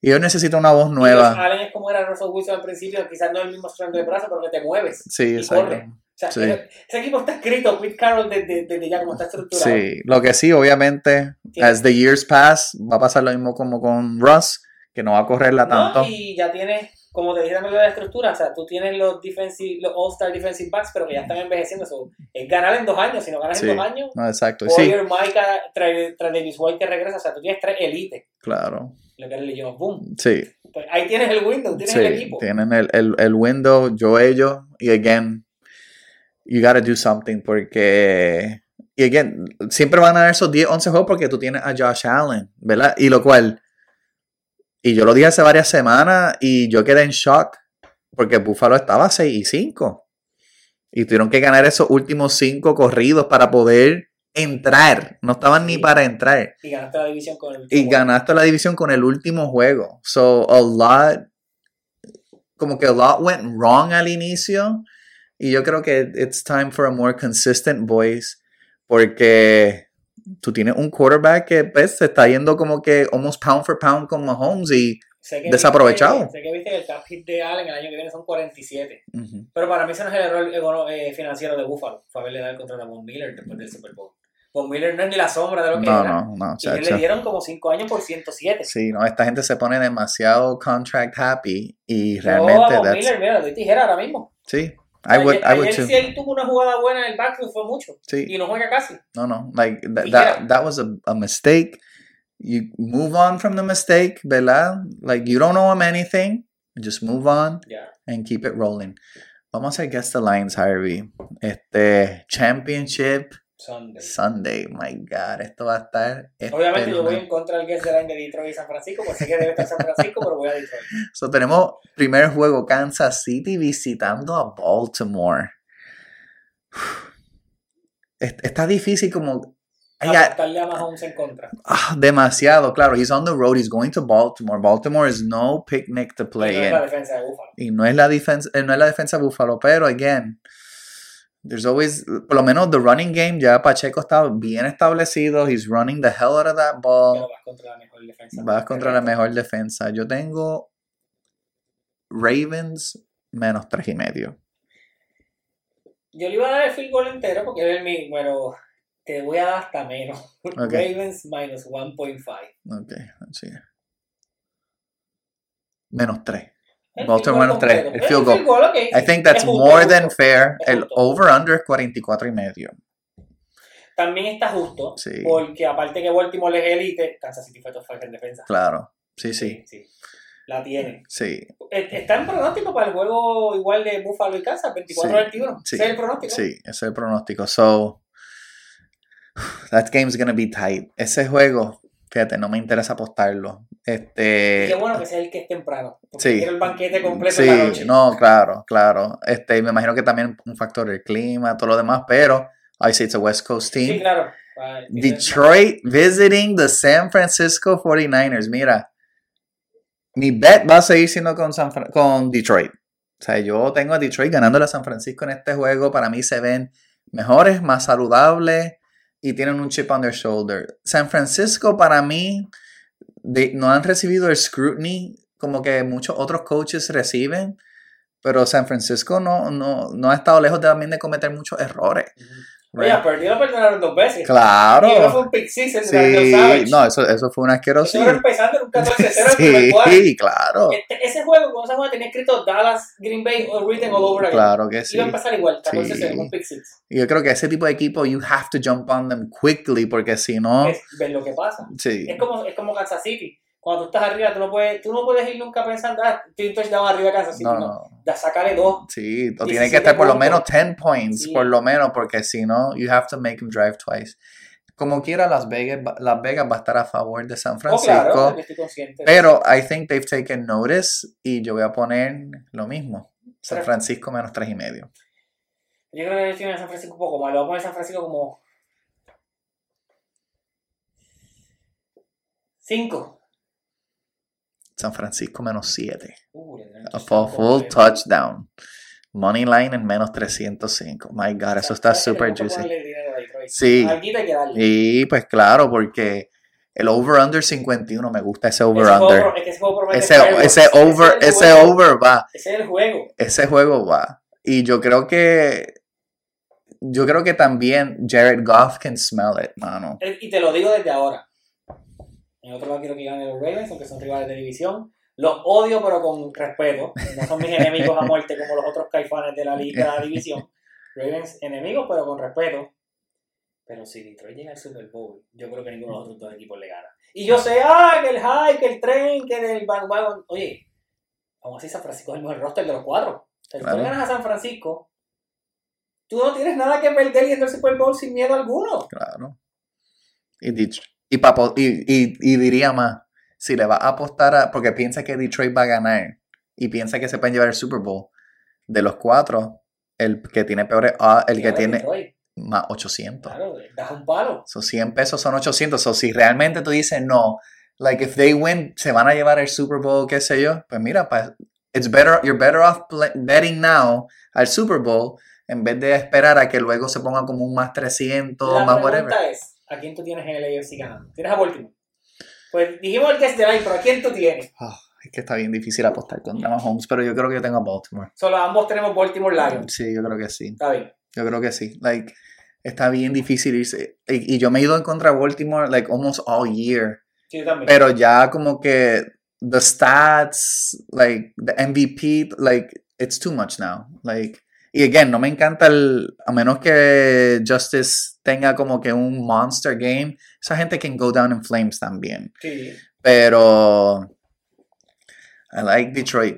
Y yo necesito una voz nueva. Allen es como era Russell Wilson al principio, quizás no el mismo estreno de brazo, pero que te mueves. Sí, exacto. corre. O sea, Sí. ese, equipo está escrito, Pete Carroll, desde, desde ya como está estructurado. Sí, lo que sí, obviamente, Tiene- as the years pass, va a pasar lo mismo como con Russ, que no va a correrla tanto. No, y ya tienes, como te dije también lo de la estructura, o sea, tú tienes los defensive, los All-Star Defensive Backs, pero que ya están envejeciendo. So, es ganar en dos años, si no ganas Sí. en dos años, No, exacto. Sí, Warrior, Micah, trae Davis White que regresa, o sea, tú tienes tres elites, claro. lo que Legion of Boom. Sí, Pues ahí tienes el window, tienes sí. el equipo. Tienen el, el, el window, yo ellos, y again, you gotta do something porque. Y again, siempre van a dar esos 10, 11 juegos porque tú tienes a Josh Allen, ¿verdad? Y lo cual. Y yo lo dije hace varias semanas y yo quedé en shock porque Buffalo estaba 6 y 5. Y tuvieron que ganar esos últimos 5 corridos para poder entrar. No estaban ni para entrar. Y ganaste la división con el Y ganaste la división con el último juego. So, a lot, como que a lot went wrong al inicio. Y yo creo que it's time for a more consistent voice. Porque tú tienes un quarterback que pues, se está yendo como que almost pound for pound con Mahomes. Y desaprovechado. viste- sé que viste que el cap hit de Allen el año que viene son 47. Ujú. Pero para mí ese no es el error econo- eh, financiero de Buffalo. Fue haberle dado el contrato a Von Miller después del Super Bowl. Von Miller no es ni la sombra de lo que no, era. no, no, y le dieron como 5 años por 107. Sí, no, esta gente se pone demasiado contract happy. Y realmente, a Von Miller, mira, le doy tijera ahora mismo. sí, I would, I would too. si él tuvo una jugada buena en el backfield fue mucho. Sí. Y no juega casi. No, no. Like that, that, that was a, a mistake. You move on from the mistake, ¿verdad? Like you don't owe him anything. Just move on. Ya. and keep it rolling. Vamos a Guess the Lines, Harvey. Este, Championship Sunday. Sunday. My God, esto va a estar. Obviamente yo voy en contra del guest de Detroit y San Francisco, pues sé que debe estar San Francisco, pero voy a Detroit. So, tenemos primer juego Kansas City visitando a Baltimore. Es- Está difícil como... Apostarle a Mahomes en contra. ah, demasiado, claro. He's on the road. He's going to Baltimore. Baltimore is no picnic to Y play no es in. la defensa de Buffalo. Y no es la defensa, eh, no es la defensa Buffalo, pero again, There's always, por lo menos, the running game. Ya Pacheco está bien establecido. He's running the hell out of that ball. Vas contra la mejor defensa. Yo tengo Ravens menos tres y medio. Yo le iba a dar el field goal entero porque era. Bueno, te voy a dar hasta menos. Okay. Ravens minus 1.5. Ok, así Menos 3. Boston menos 3, el field goal. El field goal okay. I think that's more than fair. El over-under es 44 y medio. También está justo, sí. porque aparte que Baltimore es elite, Kansas City fue top en defensa. Claro, sí, sí. sí. La tiene. Sí. Eh, está en pronóstico para el juego igual de Buffalo y Kansas, 24-21. Sí, ese es el pronóstico. Sí, ese es el pronóstico. So, that game's gonna be tight. Ese juego fíjate, no me interesa apostarlo. Este. qué bueno que sea el que es temprano. Sí. quiero el banquete completo en la Sí, noche. no, claro, claro. Este, me imagino que también un factor el clima, todo lo demás, pero I say it's a West Coast team. Sí, claro. Detroit visiting the San Francisco 49ers. Mira, mi bet va a seguir siendo con, San Fran- con Detroit. O sea, yo tengo a Detroit ganándole a San Francisco en este juego. Para mí se ven mejores, más saludables y tienen un chip on their shoulder. San Francisco, para mí, no han recibido el scrutiny como que muchos otros coaches reciben. Pero San Francisco no, no, no ha estado lejos de, también de cometer muchos errores. Oye, a Purdy lo perdonaron dos veces. Claro. Y uno fue un pick six el de Daniel Savage. Sí, no, eso, eso fue una Eso asquerosidad. empezando en un 14-0 el primer cuarto. Sí, claro, Este- ese juego, cuando juego tenía escrito Dallas, Green Bay o Written all over again. claro que sí. Iba a empezar igual, 14-0 Sí. con pick six. Y yo creo que ese tipo de equipo, you have to jump on them quickly, porque si no, Es ver lo que pasa. sí, Es como, es como Kansas City. Cuando tú estás arriba, tú no puedes, tú no puedes ir nunca pensando, ah, estoy un touchdown arriba de Kansas City. no, No, sacarle dos. sí, o 17 tiene que estar por lo menos 10 points, Sí. por lo menos, porque si no, you have to make them drive twice. Como quiera, Las Vegas, Las Vegas va a estar a favor de San Oh, Francisco. claro, yo estoy consciente. Pero I think they've taken notice y yo voy a poner lo mismo. San. Francisco menos tres y medio. Yo creo que yo en San Francisco un poco más. Lo voy a poner San Francisco como. 5. San Francisco menos siete. Uh, touchdown full, touchdown. Money line en menos 305. My God, eso está ¿Sabes que super tenemos que juicy. Sí. Y pues claro, porque el over-under 51 me gusta ese Ese juego over-under. pro- es que ese juego promete Ese, fireworks. ese over, es ese over va. Ese es el juego. Ese juego va. Y yo creo que. Yo creo que también Jared Goff can smell it, mano. Y te lo digo desde ahora. En otro lado quiero que ganen los Ravens, aunque son rivales de división. Los odio, pero con respeto. No son mis enemigos a muerte como los otros caifanes de la liga de la división. Ravens enemigos, pero con respeto. Pero si Detroit llega al Super Bowl, yo creo que ninguno de los otros dos equipos le gana. Y yo sé, ah, que el high, que el tren, que el bandwagon. Oye, aún así San Francisco es el mejor roster de los cuatro. O sea, si Claro. tú le ganas a San Francisco, tú no tienes nada que perder y entrar al Super Bowl sin miedo alguno. Claro. Y, Detr- y, papo- y, y, y diría más, si le va a apostar a, porque piensa que Detroit va a ganar y piensa que se pueden llevar el Super Bowl, de los cuatro, el que tiene peores, odds- el que tiene Detroit, más 800. Claro, das un palo. So 100 pesos son 800. O si realmente tú dices no, like if they win, se van a llevar el Super Bowl, qué sé yo, pues mira, pa- it's better, you're better off betting now al Super Bowl en vez de esperar a que luego se ponga como un más 300, La más whatever. es, ¿a quién tú tienes en el AFC ganando? ¿Tienes a Baltimore? Pues dijimos el que es de ahí, pero ¿a quién tú tienes? Ah, es que está bien difícil apostar contra Mahomes, pero yo creo que yo tengo a Baltimore. Solo ambos tenemos Baltimore Lions. Sí, yo creo que sí. Está bien. Yo creo que sí. Like, está bien difícil irse. Y, y yo me he ido en contra de Baltimore, like, almost all year. Sí, yo también. Pero ya como que the stats, like, the MVP, like, it's too much now. Like, y again, no me encanta el, a menos que Justice tenga como que un monster game, esa gente can go down in flames también. sí. Pero I like Detroit.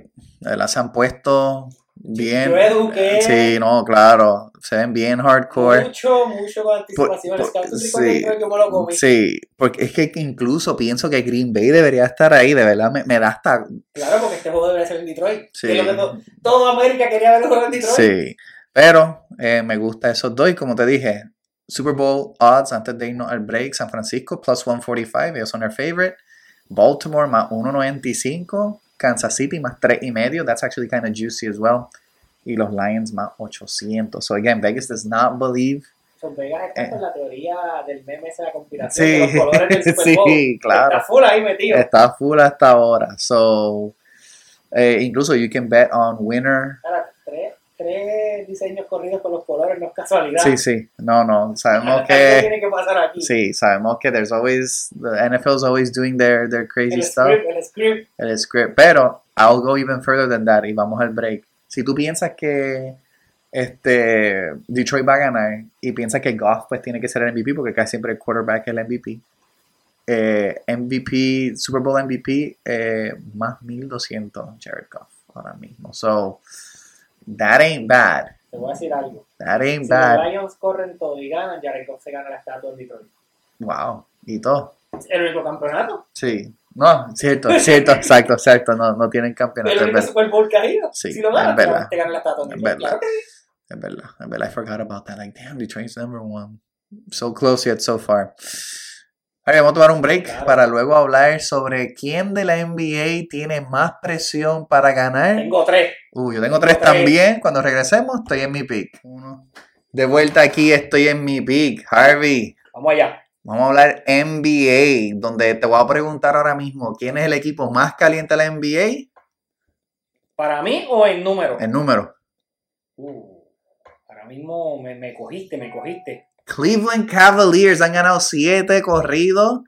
Se han puesto bien. Yo eduqué. Sí, no, claro. Se ven bien hardcore. Mucho, mucho con anticipación. Por- por- sí. creo que yo me lo comí. Sí, porque es que incluso pienso que Green Bay debería estar ahí, de verdad me, me da hasta... Claro, porque este juego debería ser en Detroit. Sí. Que todo América quería ver el juego en Detroit. Sí, pero eh, me gusta esos dos y como te dije, Super Bowl odds antes de irnos al break, San Francisco plus 145, ellos son el favorite, Baltimore más 195, Kansas City más 3 y medio, that's actually kind of juicy as well, y los Lions más 800. So again, Vegas does not believe. Son Vegas está Eh. con la teoría del meme esa de la conspiración Sí, de los colores del Super Bowl. sí, claro. Está full ahí metido. Está full hasta ahora. So, eh, incluso you can bet on winner. Ahora, tres, diseños corridos con los colores no es casualidad. Sí, sí. No, no. Sabemos que. tiene que pasar aquí. Sí, sabemos que there's always. The NFL's always doing their, their crazy el stuff. script, el script. El script. Pero, I'll go even further than that. Y vamos al break. Si tú piensas que. Este, Detroit va a ganar y piensas que Goff pues tiene que ser el MVP porque casi siempre el quarterback es el MVP. Eh, MVP, Super Bowl MVP, eh, más 1200 Jared Goff ahora mismo. So, that ain't bad. Te voy a decir algo. That ain't Si bad. los Lions corren todo y ganan, Jared Goff se gana la estatua en Detroit. Wow. Y todo. El único campeonato. Sí. No, cierto, cierto, exacto, exacto. No, no tienen El campeonato. Es único. Super Bowl que ha ido. Sí, si lo es ganan, verdad. te ganan la estatua en Detroit. verdad. Claro que sí. Es verdad. Es verdad. I forgot about that. Like, damn, Detroit's number one. So close yet so far. Ahora vamos a tomar un break Claro. para luego hablar sobre quién de la NBA tiene más presión para ganar. Tengo tres. Uh, yo tengo tres también. Cuando regresemos, estoy en mi pick. Uno. De vuelta aquí, estoy en mi pick. Harvey, Vamos allá. vamos a hablar NBA, donde te voy a preguntar ahora mismo, ¿quién es el equipo más caliente de la NBA? ¿Para mí o en número? El número. Uh, ahora mismo me, me cogiste, me cogiste. Cleveland Cavaliers han ganado siete corridos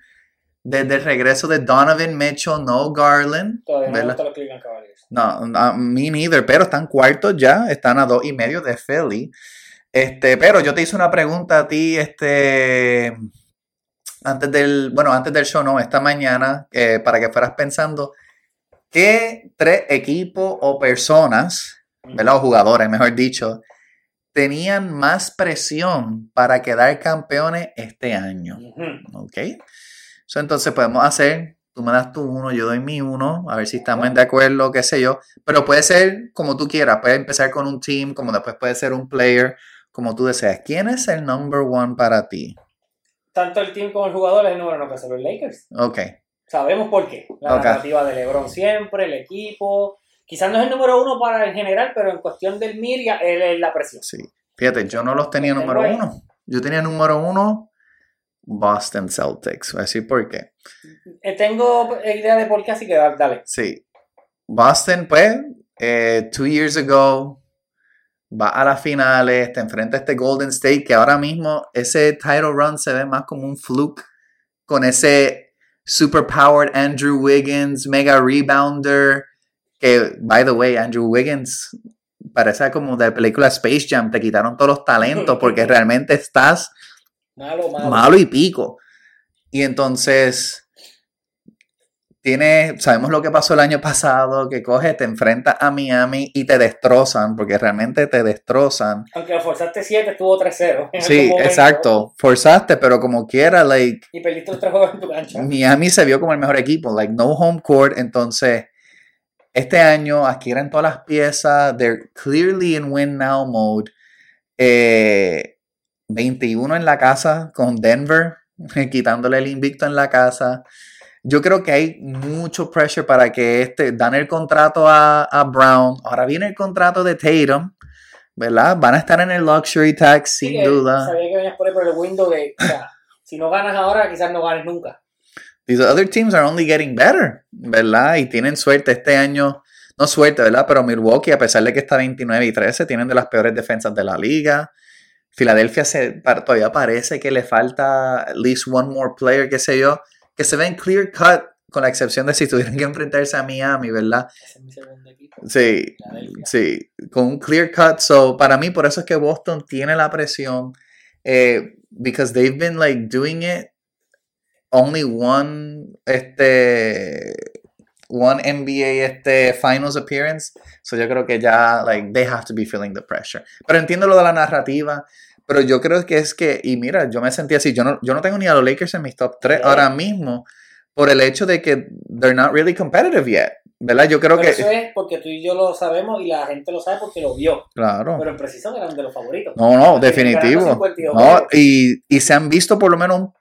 desde el regreso de Donovan Mitchell, no Garland. Todavía no gustan los Cleveland Cavaliers. No, a mí neither, pero están cuartos ya, están a dos y medio de Philly. Este, pero yo te hice una pregunta a ti, este, antes del, bueno, antes del show, no, esta mañana, eh, para que fueras pensando, ¿qué tres equipos o personas, ¿verdad? O jugadores, mejor dicho, tenían más presión para quedar campeones este año? ¿Ok? So, entonces podemos hacer, tú me das tu uno, yo doy mi uno, a ver si estamos de acuerdo, qué sé yo. Pero puede ser como tú quieras, puedes empezar con un team, como después puede ser un player, como tú deseas. ¿Quién es el number one para ti? Tanto el team como el jugador es el número uno que son los Lakers. Ok, Sabemos por qué. La Ok. narrativa de LeBron siempre, el equipo. Quizás no es el número uno para en general, pero en cuestión del media, él es la presión. sí. Fíjate, yo no los tenía Tengo número uno. Yo tenía número uno Boston Celtics. Voy a decir por qué. Eh, tengo idea de por qué, así que da- dale. Sí. Boston, pues, eh, two years ago, va a las finales, te enfrenta a este Golden State, que ahora mismo ese title run se ve más como un fluke, con ese superpowered Andrew Wiggins, mega rebounder, que, by the way, Andrew Wiggins parece como de película Space Jam, te quitaron todos los talentos porque realmente estás Malo, malo. malo y pico. Y entonces, tiene, sabemos lo que pasó el año pasado, que coge, te enfrentas a Miami y te destrozan, porque realmente te destrozan. Aunque lo forzaste 7, estuvo 3-0. en Sí, exacto, forzaste, pero como quiera, like, Y perdiste los tres juegos en tu cancha. Miami se vio como el mejor equipo, like, no home court, entonces, este año adquieren todas las piezas, they're clearly in win now mode. Eh, 21 en la casa con Denver, quitándole el invicto en la casa. Yo creo que hay mucho pressure para que este, dan el contrato a, a Brown. Ahora viene el contrato de Tatum, ¿verdad? Van a estar en el luxury tax, Sí, sin duda. Sabía que venías por el window de, o sea, si no ganas ahora, quizás no ganes nunca. These other teams are only getting better, ¿verdad? Y tienen suerte este año. No suerte, ¿verdad? Pero Milwaukee, a pesar de que está 29 y 13, tienen de las peores defensas de la liga. Filadelfia se, todavía parece que le falta at least one more player, qué sé yo, que se ven clear cut, con la excepción de si tuvieran que enfrentarse a Miami, ¿verdad? Ese es mi segundo equipo. Sí, Filadelfia. sí, con un clear cut. So, para mí, por eso es que Boston tiene la presión. Eh, because they've been like doing it only one, este, one NBA este finals appearance. So yo creo que ya, like, they have to be feeling the pressure. Pero entiendo lo de la narrativa. Pero yo creo que es que, y mira, yo me sentí así. Yo no, yo no tengo ni a los Lakers en mis top 3 No. ahora mismo. Por el hecho de que they're not really competitive yet. ¿Verdad? Yo creo Pero que. eso es porque tú y yo lo sabemos y la gente lo sabe porque lo vio. Claro. Pero en preciso eran de los favoritos. No, no, definitivo. 52 No, y, y se han visto por lo menos un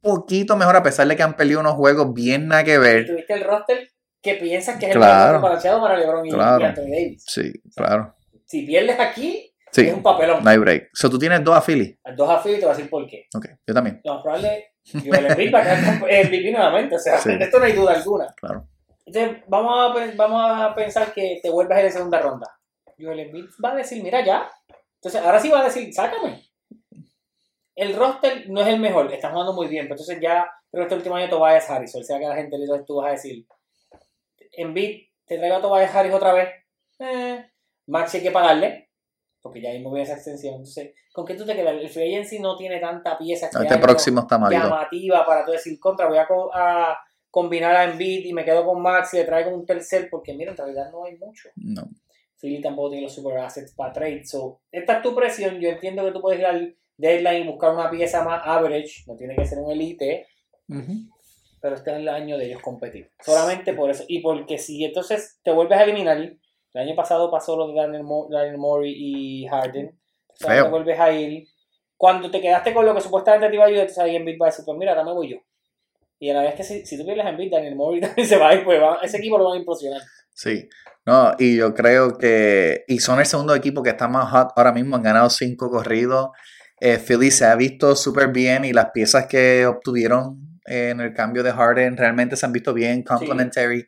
poquito mejor, a pesar de que han perdido unos juegos bien nada que ver. tuviste el roster que piensas que es el Claro. mejor balanceado para LeBron y, Claro. y Anthony Davis. Sí, claro. Si pierdes aquí, Sí, es un papelón. no hay break. So, tú tienes dos a Philly. Dos a Philly te voy a decir por qué. Ok, yo también, más probable Joel Embiid va a quedar MVP nuevamente. O sea, Sí. esto no hay duda alguna. claro. Entonces, vamos a, vamos a pensar que te ir en segunda ronda. Joel Embiid va a decir, mira ya. Entonces, ahora sí va a decir, sácame. El roster no es el mejor, está jugando muy bien, pero entonces ya creo que este último año Tobias Harris, o sea que la gente entonces tú vas a decir, Embiid, te traigo a Tobias Harris otra vez. Eh, Max hay que pagarle, porque ya mismo viene esa extensión. Entonces, ¿con qué tú te quedas? El free agency no tiene tanta pieza este Este próximo está malito. llamativa para tú decir contra, voy a, co- a combinar a Embiid y me quedo con Max y le traigo un tercer, porque mira, en realidad no hay mucho. No. Philly tampoco tiene los super assets para trade. So, esta es tu presión. Yo entiendo que tú puedes ir al deadline y buscar una pieza más average. No tiene que ser un elite, pero este es el año de ellos competir. Solamente por eso. Y porque si entonces te vuelves a eliminar, el año pasado pasó lo de Daniel, Mo- Daniel Morey y Harden. O sea, Feo. te vuelves a ir. Cuando te quedaste con lo que supuestamente te iba a ayudar, entonces Embiid va a decir, pues mira, ahora me voy yo. Y a la vez que si, si tú pierdes a Embiid, Daniel Morey también se va a ir, pues va- ese equipo lo van a implosionar. Sí. No, y yo creo que. Y son el segundo equipo que está más hot ahora mismo. Han ganado cinco corridos. Eh, Philly se ha visto súper bien y las piezas que obtuvieron eh, en el cambio de Harden realmente se han visto bien, complementary.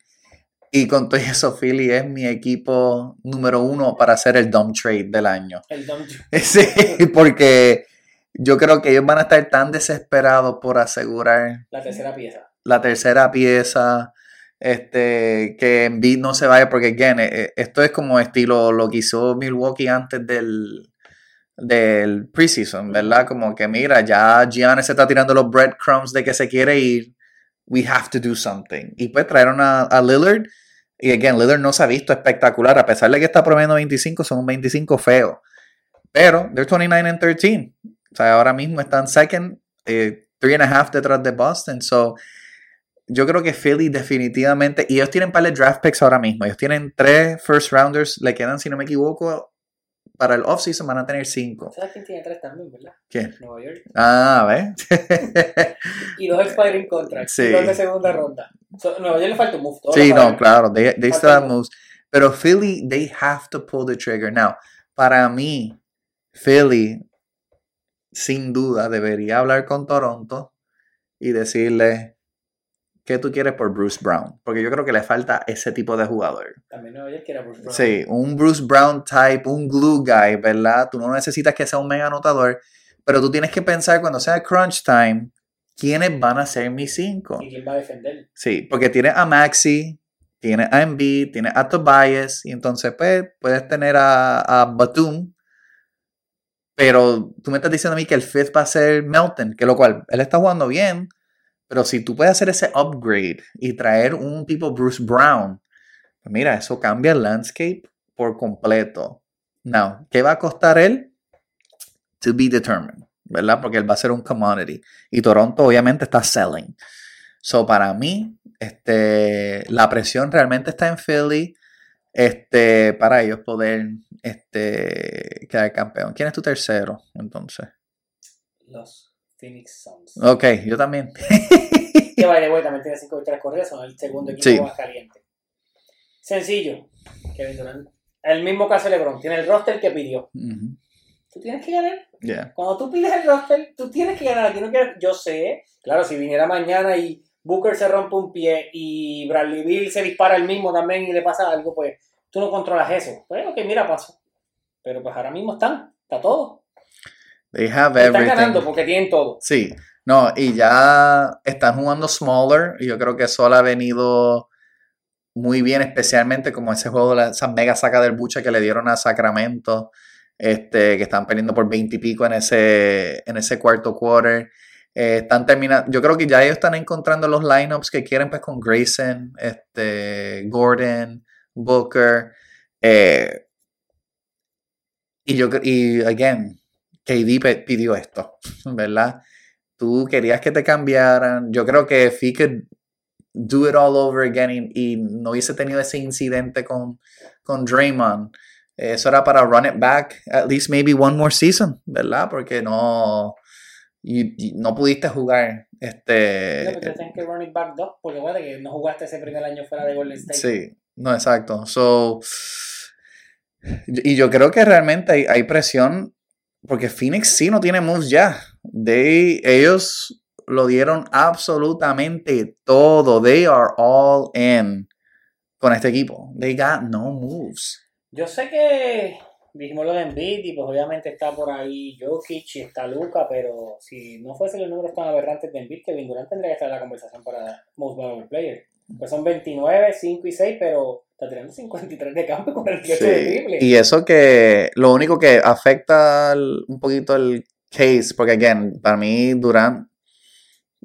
Y con todo eso, Philly es mi equipo número uno para hacer el dumb trade del año. El Dom- Sí, porque yo creo que ellos van a estar tan desesperados por asegurar la tercera pieza. la tercera pieza, este, que Embiid no se vaya, porque again, eh, esto es como estilo lo que hizo Milwaukee antes del, del preseason, ¿verdad? Como que mira, ya Giannis se está tirando los breadcrumbs de que se quiere ir, we have to do something. Y pues trajeron a, Lillard, y again, Lillard no se ha visto espectacular, a pesar de que está promediando 25, son un 25 feo. Pero they're 29 and 13. O sea, ahora mismo están second, eh, three and a half detrás de Boston. So, yo creo que Philly definitivamente, y ellos tienen par de draft picks ahora mismo. Ellos tienen tres first rounders, le quedan, si no me equivoco, para el offseason van a tener cinco. ¿Sabes quién tiene tres también, verdad? ¿Quién? Nueva York. Ah, ¿ves? Y dos expiring contracts. Sí. Y dos de segunda ronda. So, Nueva York le falta un move. todos sí, no, claro, they, they still have moves. Pero Philly, they have to pull the trigger. Now, para mí, Philly, sin duda, debería hablar con Toronto y decirle qué tú quieres por Bruce Brown. Porque yo creo que le falta ese tipo de jugador. También Nueva York quiere a Bruce Brown. Sí, un Bruce Brown type, un glue guy, ¿verdad? Tú no necesitas que sea un mega anotador, pero tú tienes que pensar cuando sea crunch time, ¿quiénes van a ser mis cinco? ¿Y quién va a defender? Sí, porque tienes a Maxi, tienes a Embiid, tienes a Tobias, y entonces pues puedes tener a, a Batum, pero tú me estás diciendo a mí que el fifth va a ser Melton, que lo cual, él está jugando bien, pero si tú puedes hacer ese upgrade y traer un tipo Bruce Brown, pues mira, eso cambia el landscape por completo. Now, ¿qué va a costar él? To be determined, ¿verdad? Porque él va a ser un commodity. Y Toronto obviamente está selling. So, para mí, este, la presión realmente está en Philly este, para ellos poder este, quedar campeón. ¿Quién es tu tercero, entonces? Los Phoenix Suns. Ok, yo también. Que the way, también tiene cinco victorias corridas, son el segundo equipo Sí. más caliente. Sencillo. Kevin Durant. El mismo caso de LeBron. Tiene el roster que pidió. Ujú, Tú tienes que ganar. yeah. Cuando tú pides el roster, tú tienes que ganar. Aquí no quieres- Yo sé, claro, si viniera mañana y Booker se rompe un pie y Bradley Bill se dispara el mismo también y le pasa algo, pues tú no controlas eso. Pues ok, mira, pasó. Pero pues ahora mismo están, está todo. They have Están ganando porque tienen todo. Sí, no, y ya están jugando smaller y yo creo que eso le ha venido muy bien, especialmente como ese juego, la- esa mega saca del buche que le dieron a Sacramento, este, que están perdiendo por 20 y pico en ese, en ese cuarto quarter. Eh, están terminando, yo creo que ya ellos están encontrando los lineups que quieren pues con Grayson, este, Gordon, Booker. eh, y yo y again, KD pidió esto, ¿verdad? Tú querías que te cambiaran. Yo creo que if he could do it all over again y, y no hubiese tenido ese incidente con, con Draymond, eso era para run it back at least maybe one more season, ¿verdad? Porque no, y- y no pudiste jugar. Pero Este, tú tienes que running back 2, porque acuérdate que no jugaste ese primer año fuera de Golden State. Sí, no, exacto. So, y yo creo que realmente hay, hay presión porque Phoenix sí no tiene moves ya. They, ellos lo dieron absolutamente todo. They are all in con este equipo. They got no moves. Yo sé que dijimos lo de Embiid y pues obviamente está por ahí Jokic y está Luca, pero si no fuesen los números tan aberrantes de Embiid, Kevin Durant tendría que estar en la conversación para Most Valuable Player. Pues son 29, 5 y 6, pero está tirando 53 de campo y 48 de triple. Y eso que lo único que afecta un poquito el case, porque again, para mí Durant,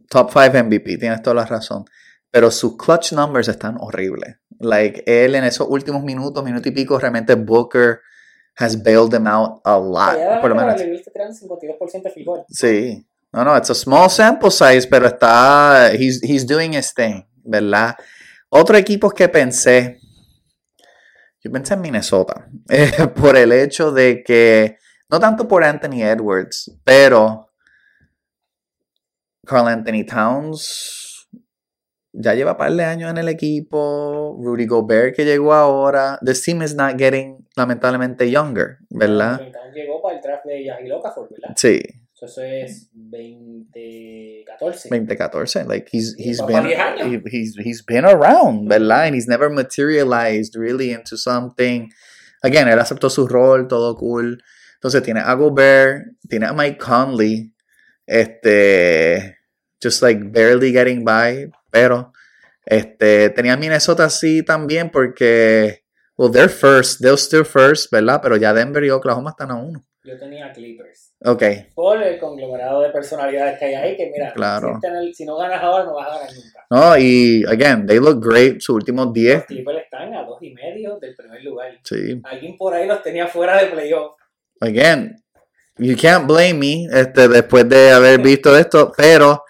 top 5 MVP, tienes toda la razón. Pero sus clutch numbers están horribles. Like, él en esos últimos minutos, minuto y pico, realmente Booker has bailed them out a lot. Por lo menos. le viste tirando 52% de field goal. Sí. No, no, it's a small sample size, pero está. He's, he's doing his thing, ¿verdad? Otro equipo que pensé. Yo pensé en Minnesota. eh, por el hecho de que. No tanto por Anthony Edwards, pero. Carl Anthony Towns. Ya lleva un par de años en el equipo. Rudy Gobert que llegó ahora. This team is not getting, lamentablemente, younger, ¿verdad? Towns llegó para el draft de Okafor, ¿verdad? Sí. So, Eso es 2014. 2014. Like he's Sí, he's been pa' 10 años. he- he's he's been around, ¿verdad? And he's never materialized really into something. Again, él aceptó su rol, todo cool. Entonces tiene a Gobert, tiene a Mike Conley, este, just like barely getting by, pero este tenía Minnesota así también porque well they're first, they're still first, ¿verdad? Pero ya Denver y Oklahoma están a uno. Yo tenía Clippers. Ok, Por el conglomerado de personalidades que hay ahí, que mira, Claro. si, no ganas ahora, no vas a ganar nunca. no, y again, they look great, sus últimos 10 Los Clippers están a dos y medio del primer lugar. Sí, Alguien por ahí los tenía fuera de playoff. again, you can't blame me este, después de haber visto esto, pero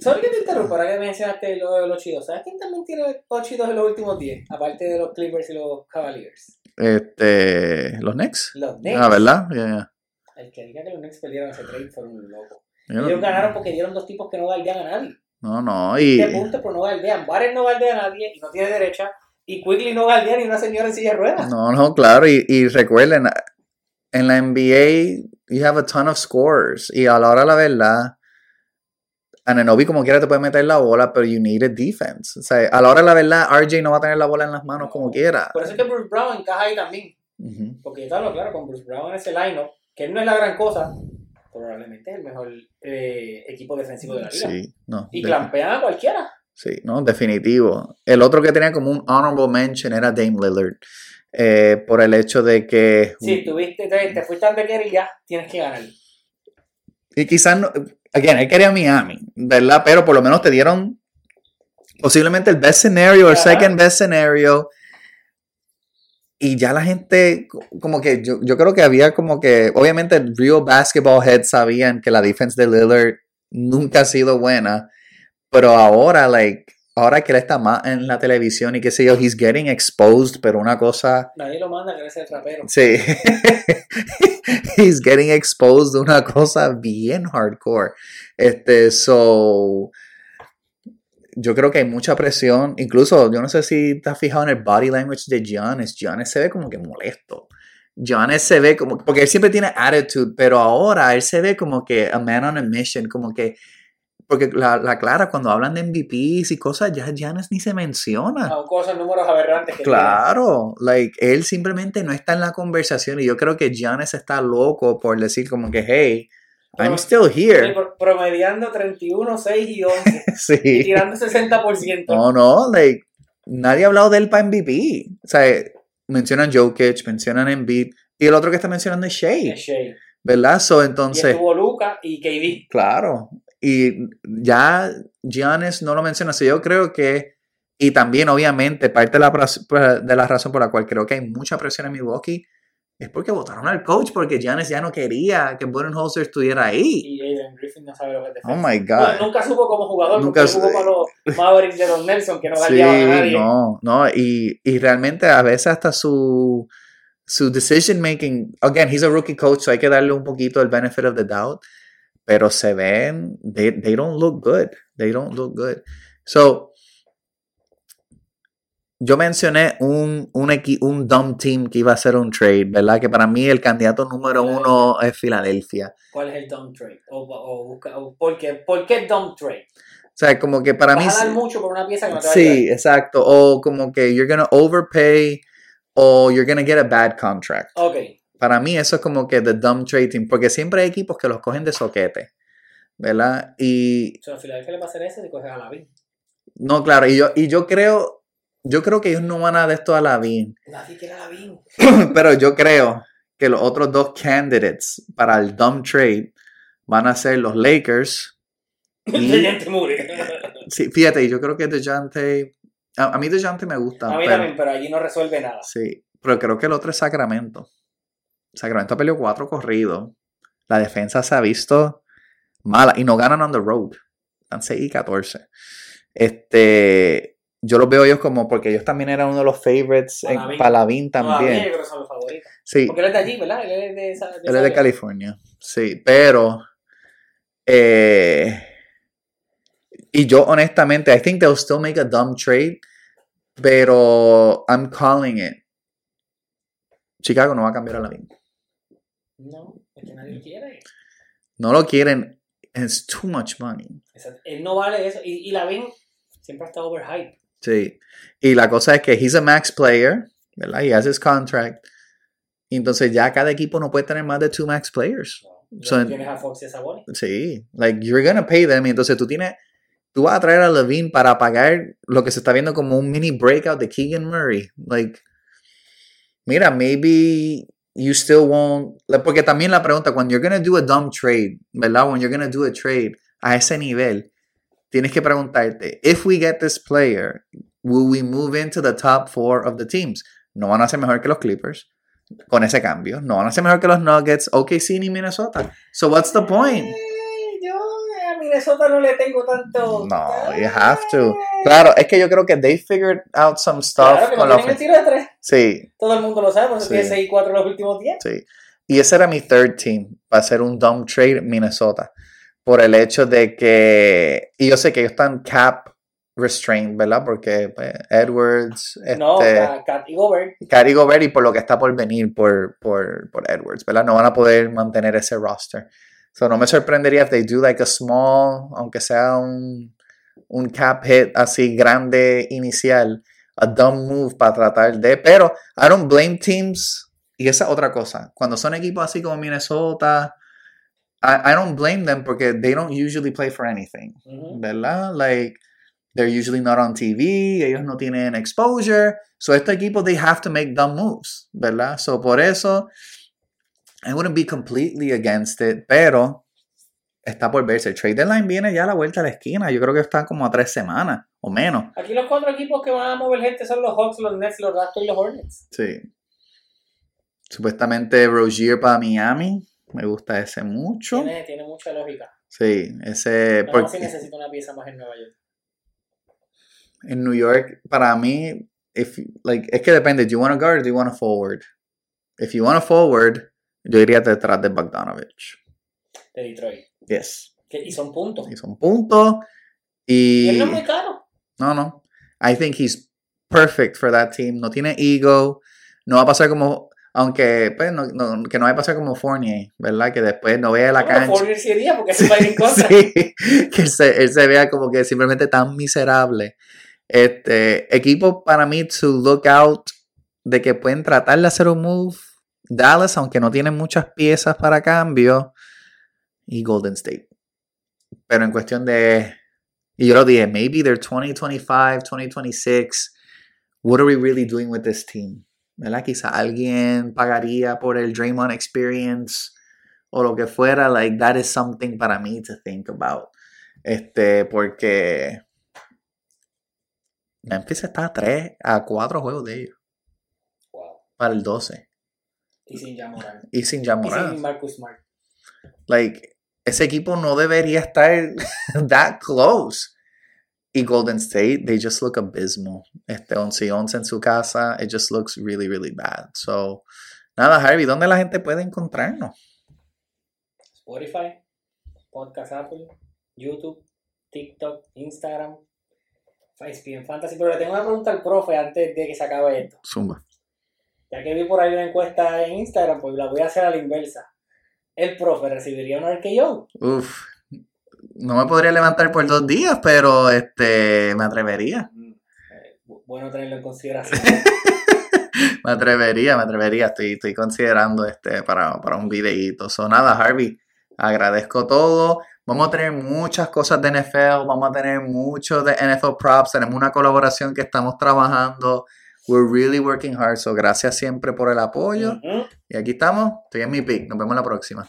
Solo que te interrumpo, ahora que mencionaste lo de los chidos. ¿Sabes quién también tiene ocho chidos en los últimos 10? Aparte de los Clippers y los Cavaliers. Este, los Knicks. Los Knicks. Ah, ¿verdad? Yeah, yeah. El que diga que los Knicks perdieron ese trade fue un loco. Yo no- Ellos ganaron porque dieron dos tipos que no galdean a nadie. No, no, y De punto, pero no galdean. Barres no galdea a nadie y no tiene derecha. Y Quigley no galdea ni una señora en silla de ruedas. no, no, claro, y, y recuerden, en la NBA you have a ton of scorers y a la hora de la verdad Ananobi como quiera te puede meter la bola, pero you need a defense. O sea, a la hora de la verdad RJ no va a tener la bola en las manos como quiera. Por eso es que Bruce Brown encaja ahí también. Porque yo te hablo claro, con Bruce Brown en ese lineup, que él no es la gran cosa, probablemente es el mejor eh, equipo defensivo de la liga. Sí, no. Y clampean a cualquiera. Sí, no, definitivo. El otro que tenía como un honorable mention era Dame Lillard. eh, por el hecho de que. Si tuviste, te, te fuiste a querer y ya tienes que ganar. Y quizás no. Again, él quería Miami, ¿verdad? Pero por lo menos te dieron posiblemente el best scenario, el second best scenario. Y ya la gente, como que yo, yo creo que había como que, obviamente, real basketball heads sabían que la defense de Lillard nunca ha sido buena, pero ahora, like, ahora que él está más en la televisión y qué sé yo, he's getting exposed, pero una cosa, Nadie lo manda a querer ser trapero. sí, he's getting exposed de una cosa bien hardcore. Este, so, yo creo que hay mucha presión. Incluso, yo no sé si te has fijado en el body language de Giannis. Giannis se ve como que molesto. Giannis se ve como, porque él siempre tiene attitude, pero ahora él se ve como que a man on a mission, como que, porque la, la Clara, cuando hablan de MVPs y cosas, ya Giannis ni se menciona. Con esos números aberrantes que Claro, like, él simplemente no está en la conversación y yo creo que Giannis está loco por decir como que, hey, I'm still here. Pro- Promediando 31, 6 y 11. y Sí. tirando 60%. No, no, like, nadie ha hablado de él para MVP. O sea, mencionan Jokic, mencionan Embiid y el otro que está mencionando es Shea, Es Shea. ¿verdad? So, Y entonces, estuvo Luca y KD. claro. Y ya Giannis no lo menciona, so yo creo que, y también obviamente parte de la, pras- de la razón por la cual creo que hay mucha presión en Milwaukee es porque votaron al coach, porque Giannis ya no quería que Budenholzer estuviera ahí. Y Adrian Griffin no sabe lo que es Oh my Bueno, God. nunca supo como jugador, Nunca nunca jugó su- para los Mavericks de Don Nelson, que no Sí, a nadie. no, no, y, y realmente a veces hasta su, su decision making, again, he's a rookie coach, so hay que darle un poquito el benefit of the doubt, pero se ven, they, they don't look good, they don't look good. So, yo mencioné un, un, equi- un dumb team que iba a hacer un trade, ¿verdad? Que para mí el candidato número uno es Filadelfia. ¿Cuál es el dumb trade? O, o o ¿por, qué, ¿Por qué dumb trade? O sea, como que para mí... A dar mucho por una pieza que no te va a Sí, exacto. O como que you're gonna overpay o you're gonna get a bad contract. Ok. Para mí eso es como que the dumb trading, porque siempre hay equipos que los cogen de soquete, ¿verdad? Y O sea, a Filadelfia le va a hacer eso si coges a Lavin. no, claro, y yo, y yo creo, yo creo que ellos no van a dar esto a la BIN, Nadie quiere a Lavin. pero yo creo que los otros dos candidates para el dumb trade van a ser los Lakers. Y, sí, fíjate, yo creo que DeJounte, a, a mí DeJounte me gusta, A mí pero- también, pero allí no resuelve nada. Sí, pero creo que el otro es Sacramento. Sacramento peleó cuatro corridos. La defensa se ha visto mala y no ganan on the road. Están 6 y 14. Este, yo los veo ellos como porque ellos también eran uno de los favorites en yo también. creo que son los favoritos. Sí, Porque él es de allí, ¿verdad? Él es de, esa- de él es de. California. Sí, pero eh, y yo honestamente, I think they'll still make a dumb trade, pero I'm calling it. Chicago no va a cambiar a la No, es que nadie lo quiere. No lo quieren. It's too much money. Exacto. Él no vale eso. Y, y Lavin siempre ha estado overhyped. Sí. Y la cosa es que he's a max player, ¿verdad? He has his contract. Y entonces ya cada equipo no puede tener más de two max players. No. So- tienes a Fox y a Sabonis. Sí. Like, you're gonna pay them. Y entonces tú tienes. Tú vas a traer a Levine para pagar lo que se está viendo como un mini breakout de Keegan Murray. Like, mira, maybe you still won't. porque también la pregunta, cuando you're gonna do a dumb trade, ¿verdad? When you're gonna do a trade a ese nivel, tienes que preguntarte, if we get this player, will we move into the top four of the teams? No van a ser mejor que los Clippers con ese cambio. No van a ser mejor que los Nuggets, OKC ni Minnesota. So what's the point? Minnesota no le tengo tanto. No, you have to. Claro, es que yo creo que they figured out some stuff Claro que con no tienen el tiro de tres. Sí, Todo el mundo lo sabe, por eso Sí. tiene 6 y 4 los últimos 10. sí. Y ese era mi third team. Va a ser un dumb trade Minnesota. Por el hecho de que. Y yo sé que ellos están cap restrained, ¿verdad? Porque pues, Edwards, No, este, Cat- Cat y Gobert. Cary Gobert y por lo que está por venir por, por, por Edwards, ¿verdad? No van a poder mantener ese roster. So no me sorprendería if they do like a small, aunque sea un, un cap hit así grande inicial, a dumb move para tratar de. Pero I don't blame teams. Y esa es otra cosa. Cuando son equipos así como Minnesota, I, I don't blame them porque they don't usually play for anything. Ujú. ¿verdad? Like, they're usually not on TV, ellos no tienen exposure. So, estos equipos, they have to make dumb moves, ¿verdad? So, por eso, I wouldn't be completely against it, pero está por verse. El trade deadline viene ya a la vuelta de la esquina. Yo creo que están como a tres semanas o menos. Aquí los cuatro equipos que van a mover gente son los Hawks, los Nets, los Raptors y los Hornets. Sí. Supuestamente Rozier para Miami. Me gusta ese mucho. Tiene, tiene mucha lógica. Sí, ese. No, porque- si necesita una pieza más en Nueva York. en New York, para mí, if, like, es que depende, do you want to guard or do you want to forward? If you want to forward, yo iría detrás de Bogdanovich. De Detroit. Yes. Y son puntos. Y son puntos. Y él no es muy caro. No, no. I think he's perfect for that team. No tiene ego. No va a pasar como. Aunque, pues, no, no- que no va a pasar como Fournier, ¿verdad? Que después no vea la cancha. Fournier sí iría porque se va a ir en contra. Sí, que él se, él se vea como que simplemente tan miserable. Este equipo para mí to look out de que pueden tratar de hacer un move. Dallas, aunque no tienen muchas piezas para cambio. Y Golden State. Pero en cuestión de. Y yo lo dije, maybe they're 2025, 2026. What are we really doing with this team? ¿Verdad? Quizá alguien pagaría por el Draymond experience o lo que fuera, like that is something para mí to think about. Este, porque Memphis está a 3 a 4 juegos de ellos Wow. para el 12. Y sin Jamoran. Y sin Y Jamoran. sin Marcus Smart. Like, ese equipo no debería estar that close. Y Golden State, they just look abysmal. Este 11 y 11 en su casa, it just looks really, really bad. So, nada, Harvey, ¿dónde la gente puede encontrarnos? Spotify, Podcast Apple, YouTube, TikTok, Instagram, ESPN Fantasy. Pero le tengo una pregunta al profe antes de que se acabe esto. Zumba. Ya que vi por ahí una encuesta en Instagram, pues la voy a hacer a la inversa. ¿El profe recibiría un RKO? Uf, no me podría levantar por dos días, pero este, me atrevería. Bu- bueno tenerlo en consideración. Me atrevería, me atrevería. Estoy, estoy considerando este para, para un videíto. So, nada, Harvey, agradezco todo. Vamos a tener muchas cosas de NFL, vamos a tener mucho de NFL props. Tenemos una colaboración que estamos trabajando. We're really working hard. So, gracias siempre por el apoyo. Y aquí estamos. Estoy en mi pick. Nos vemos la próxima.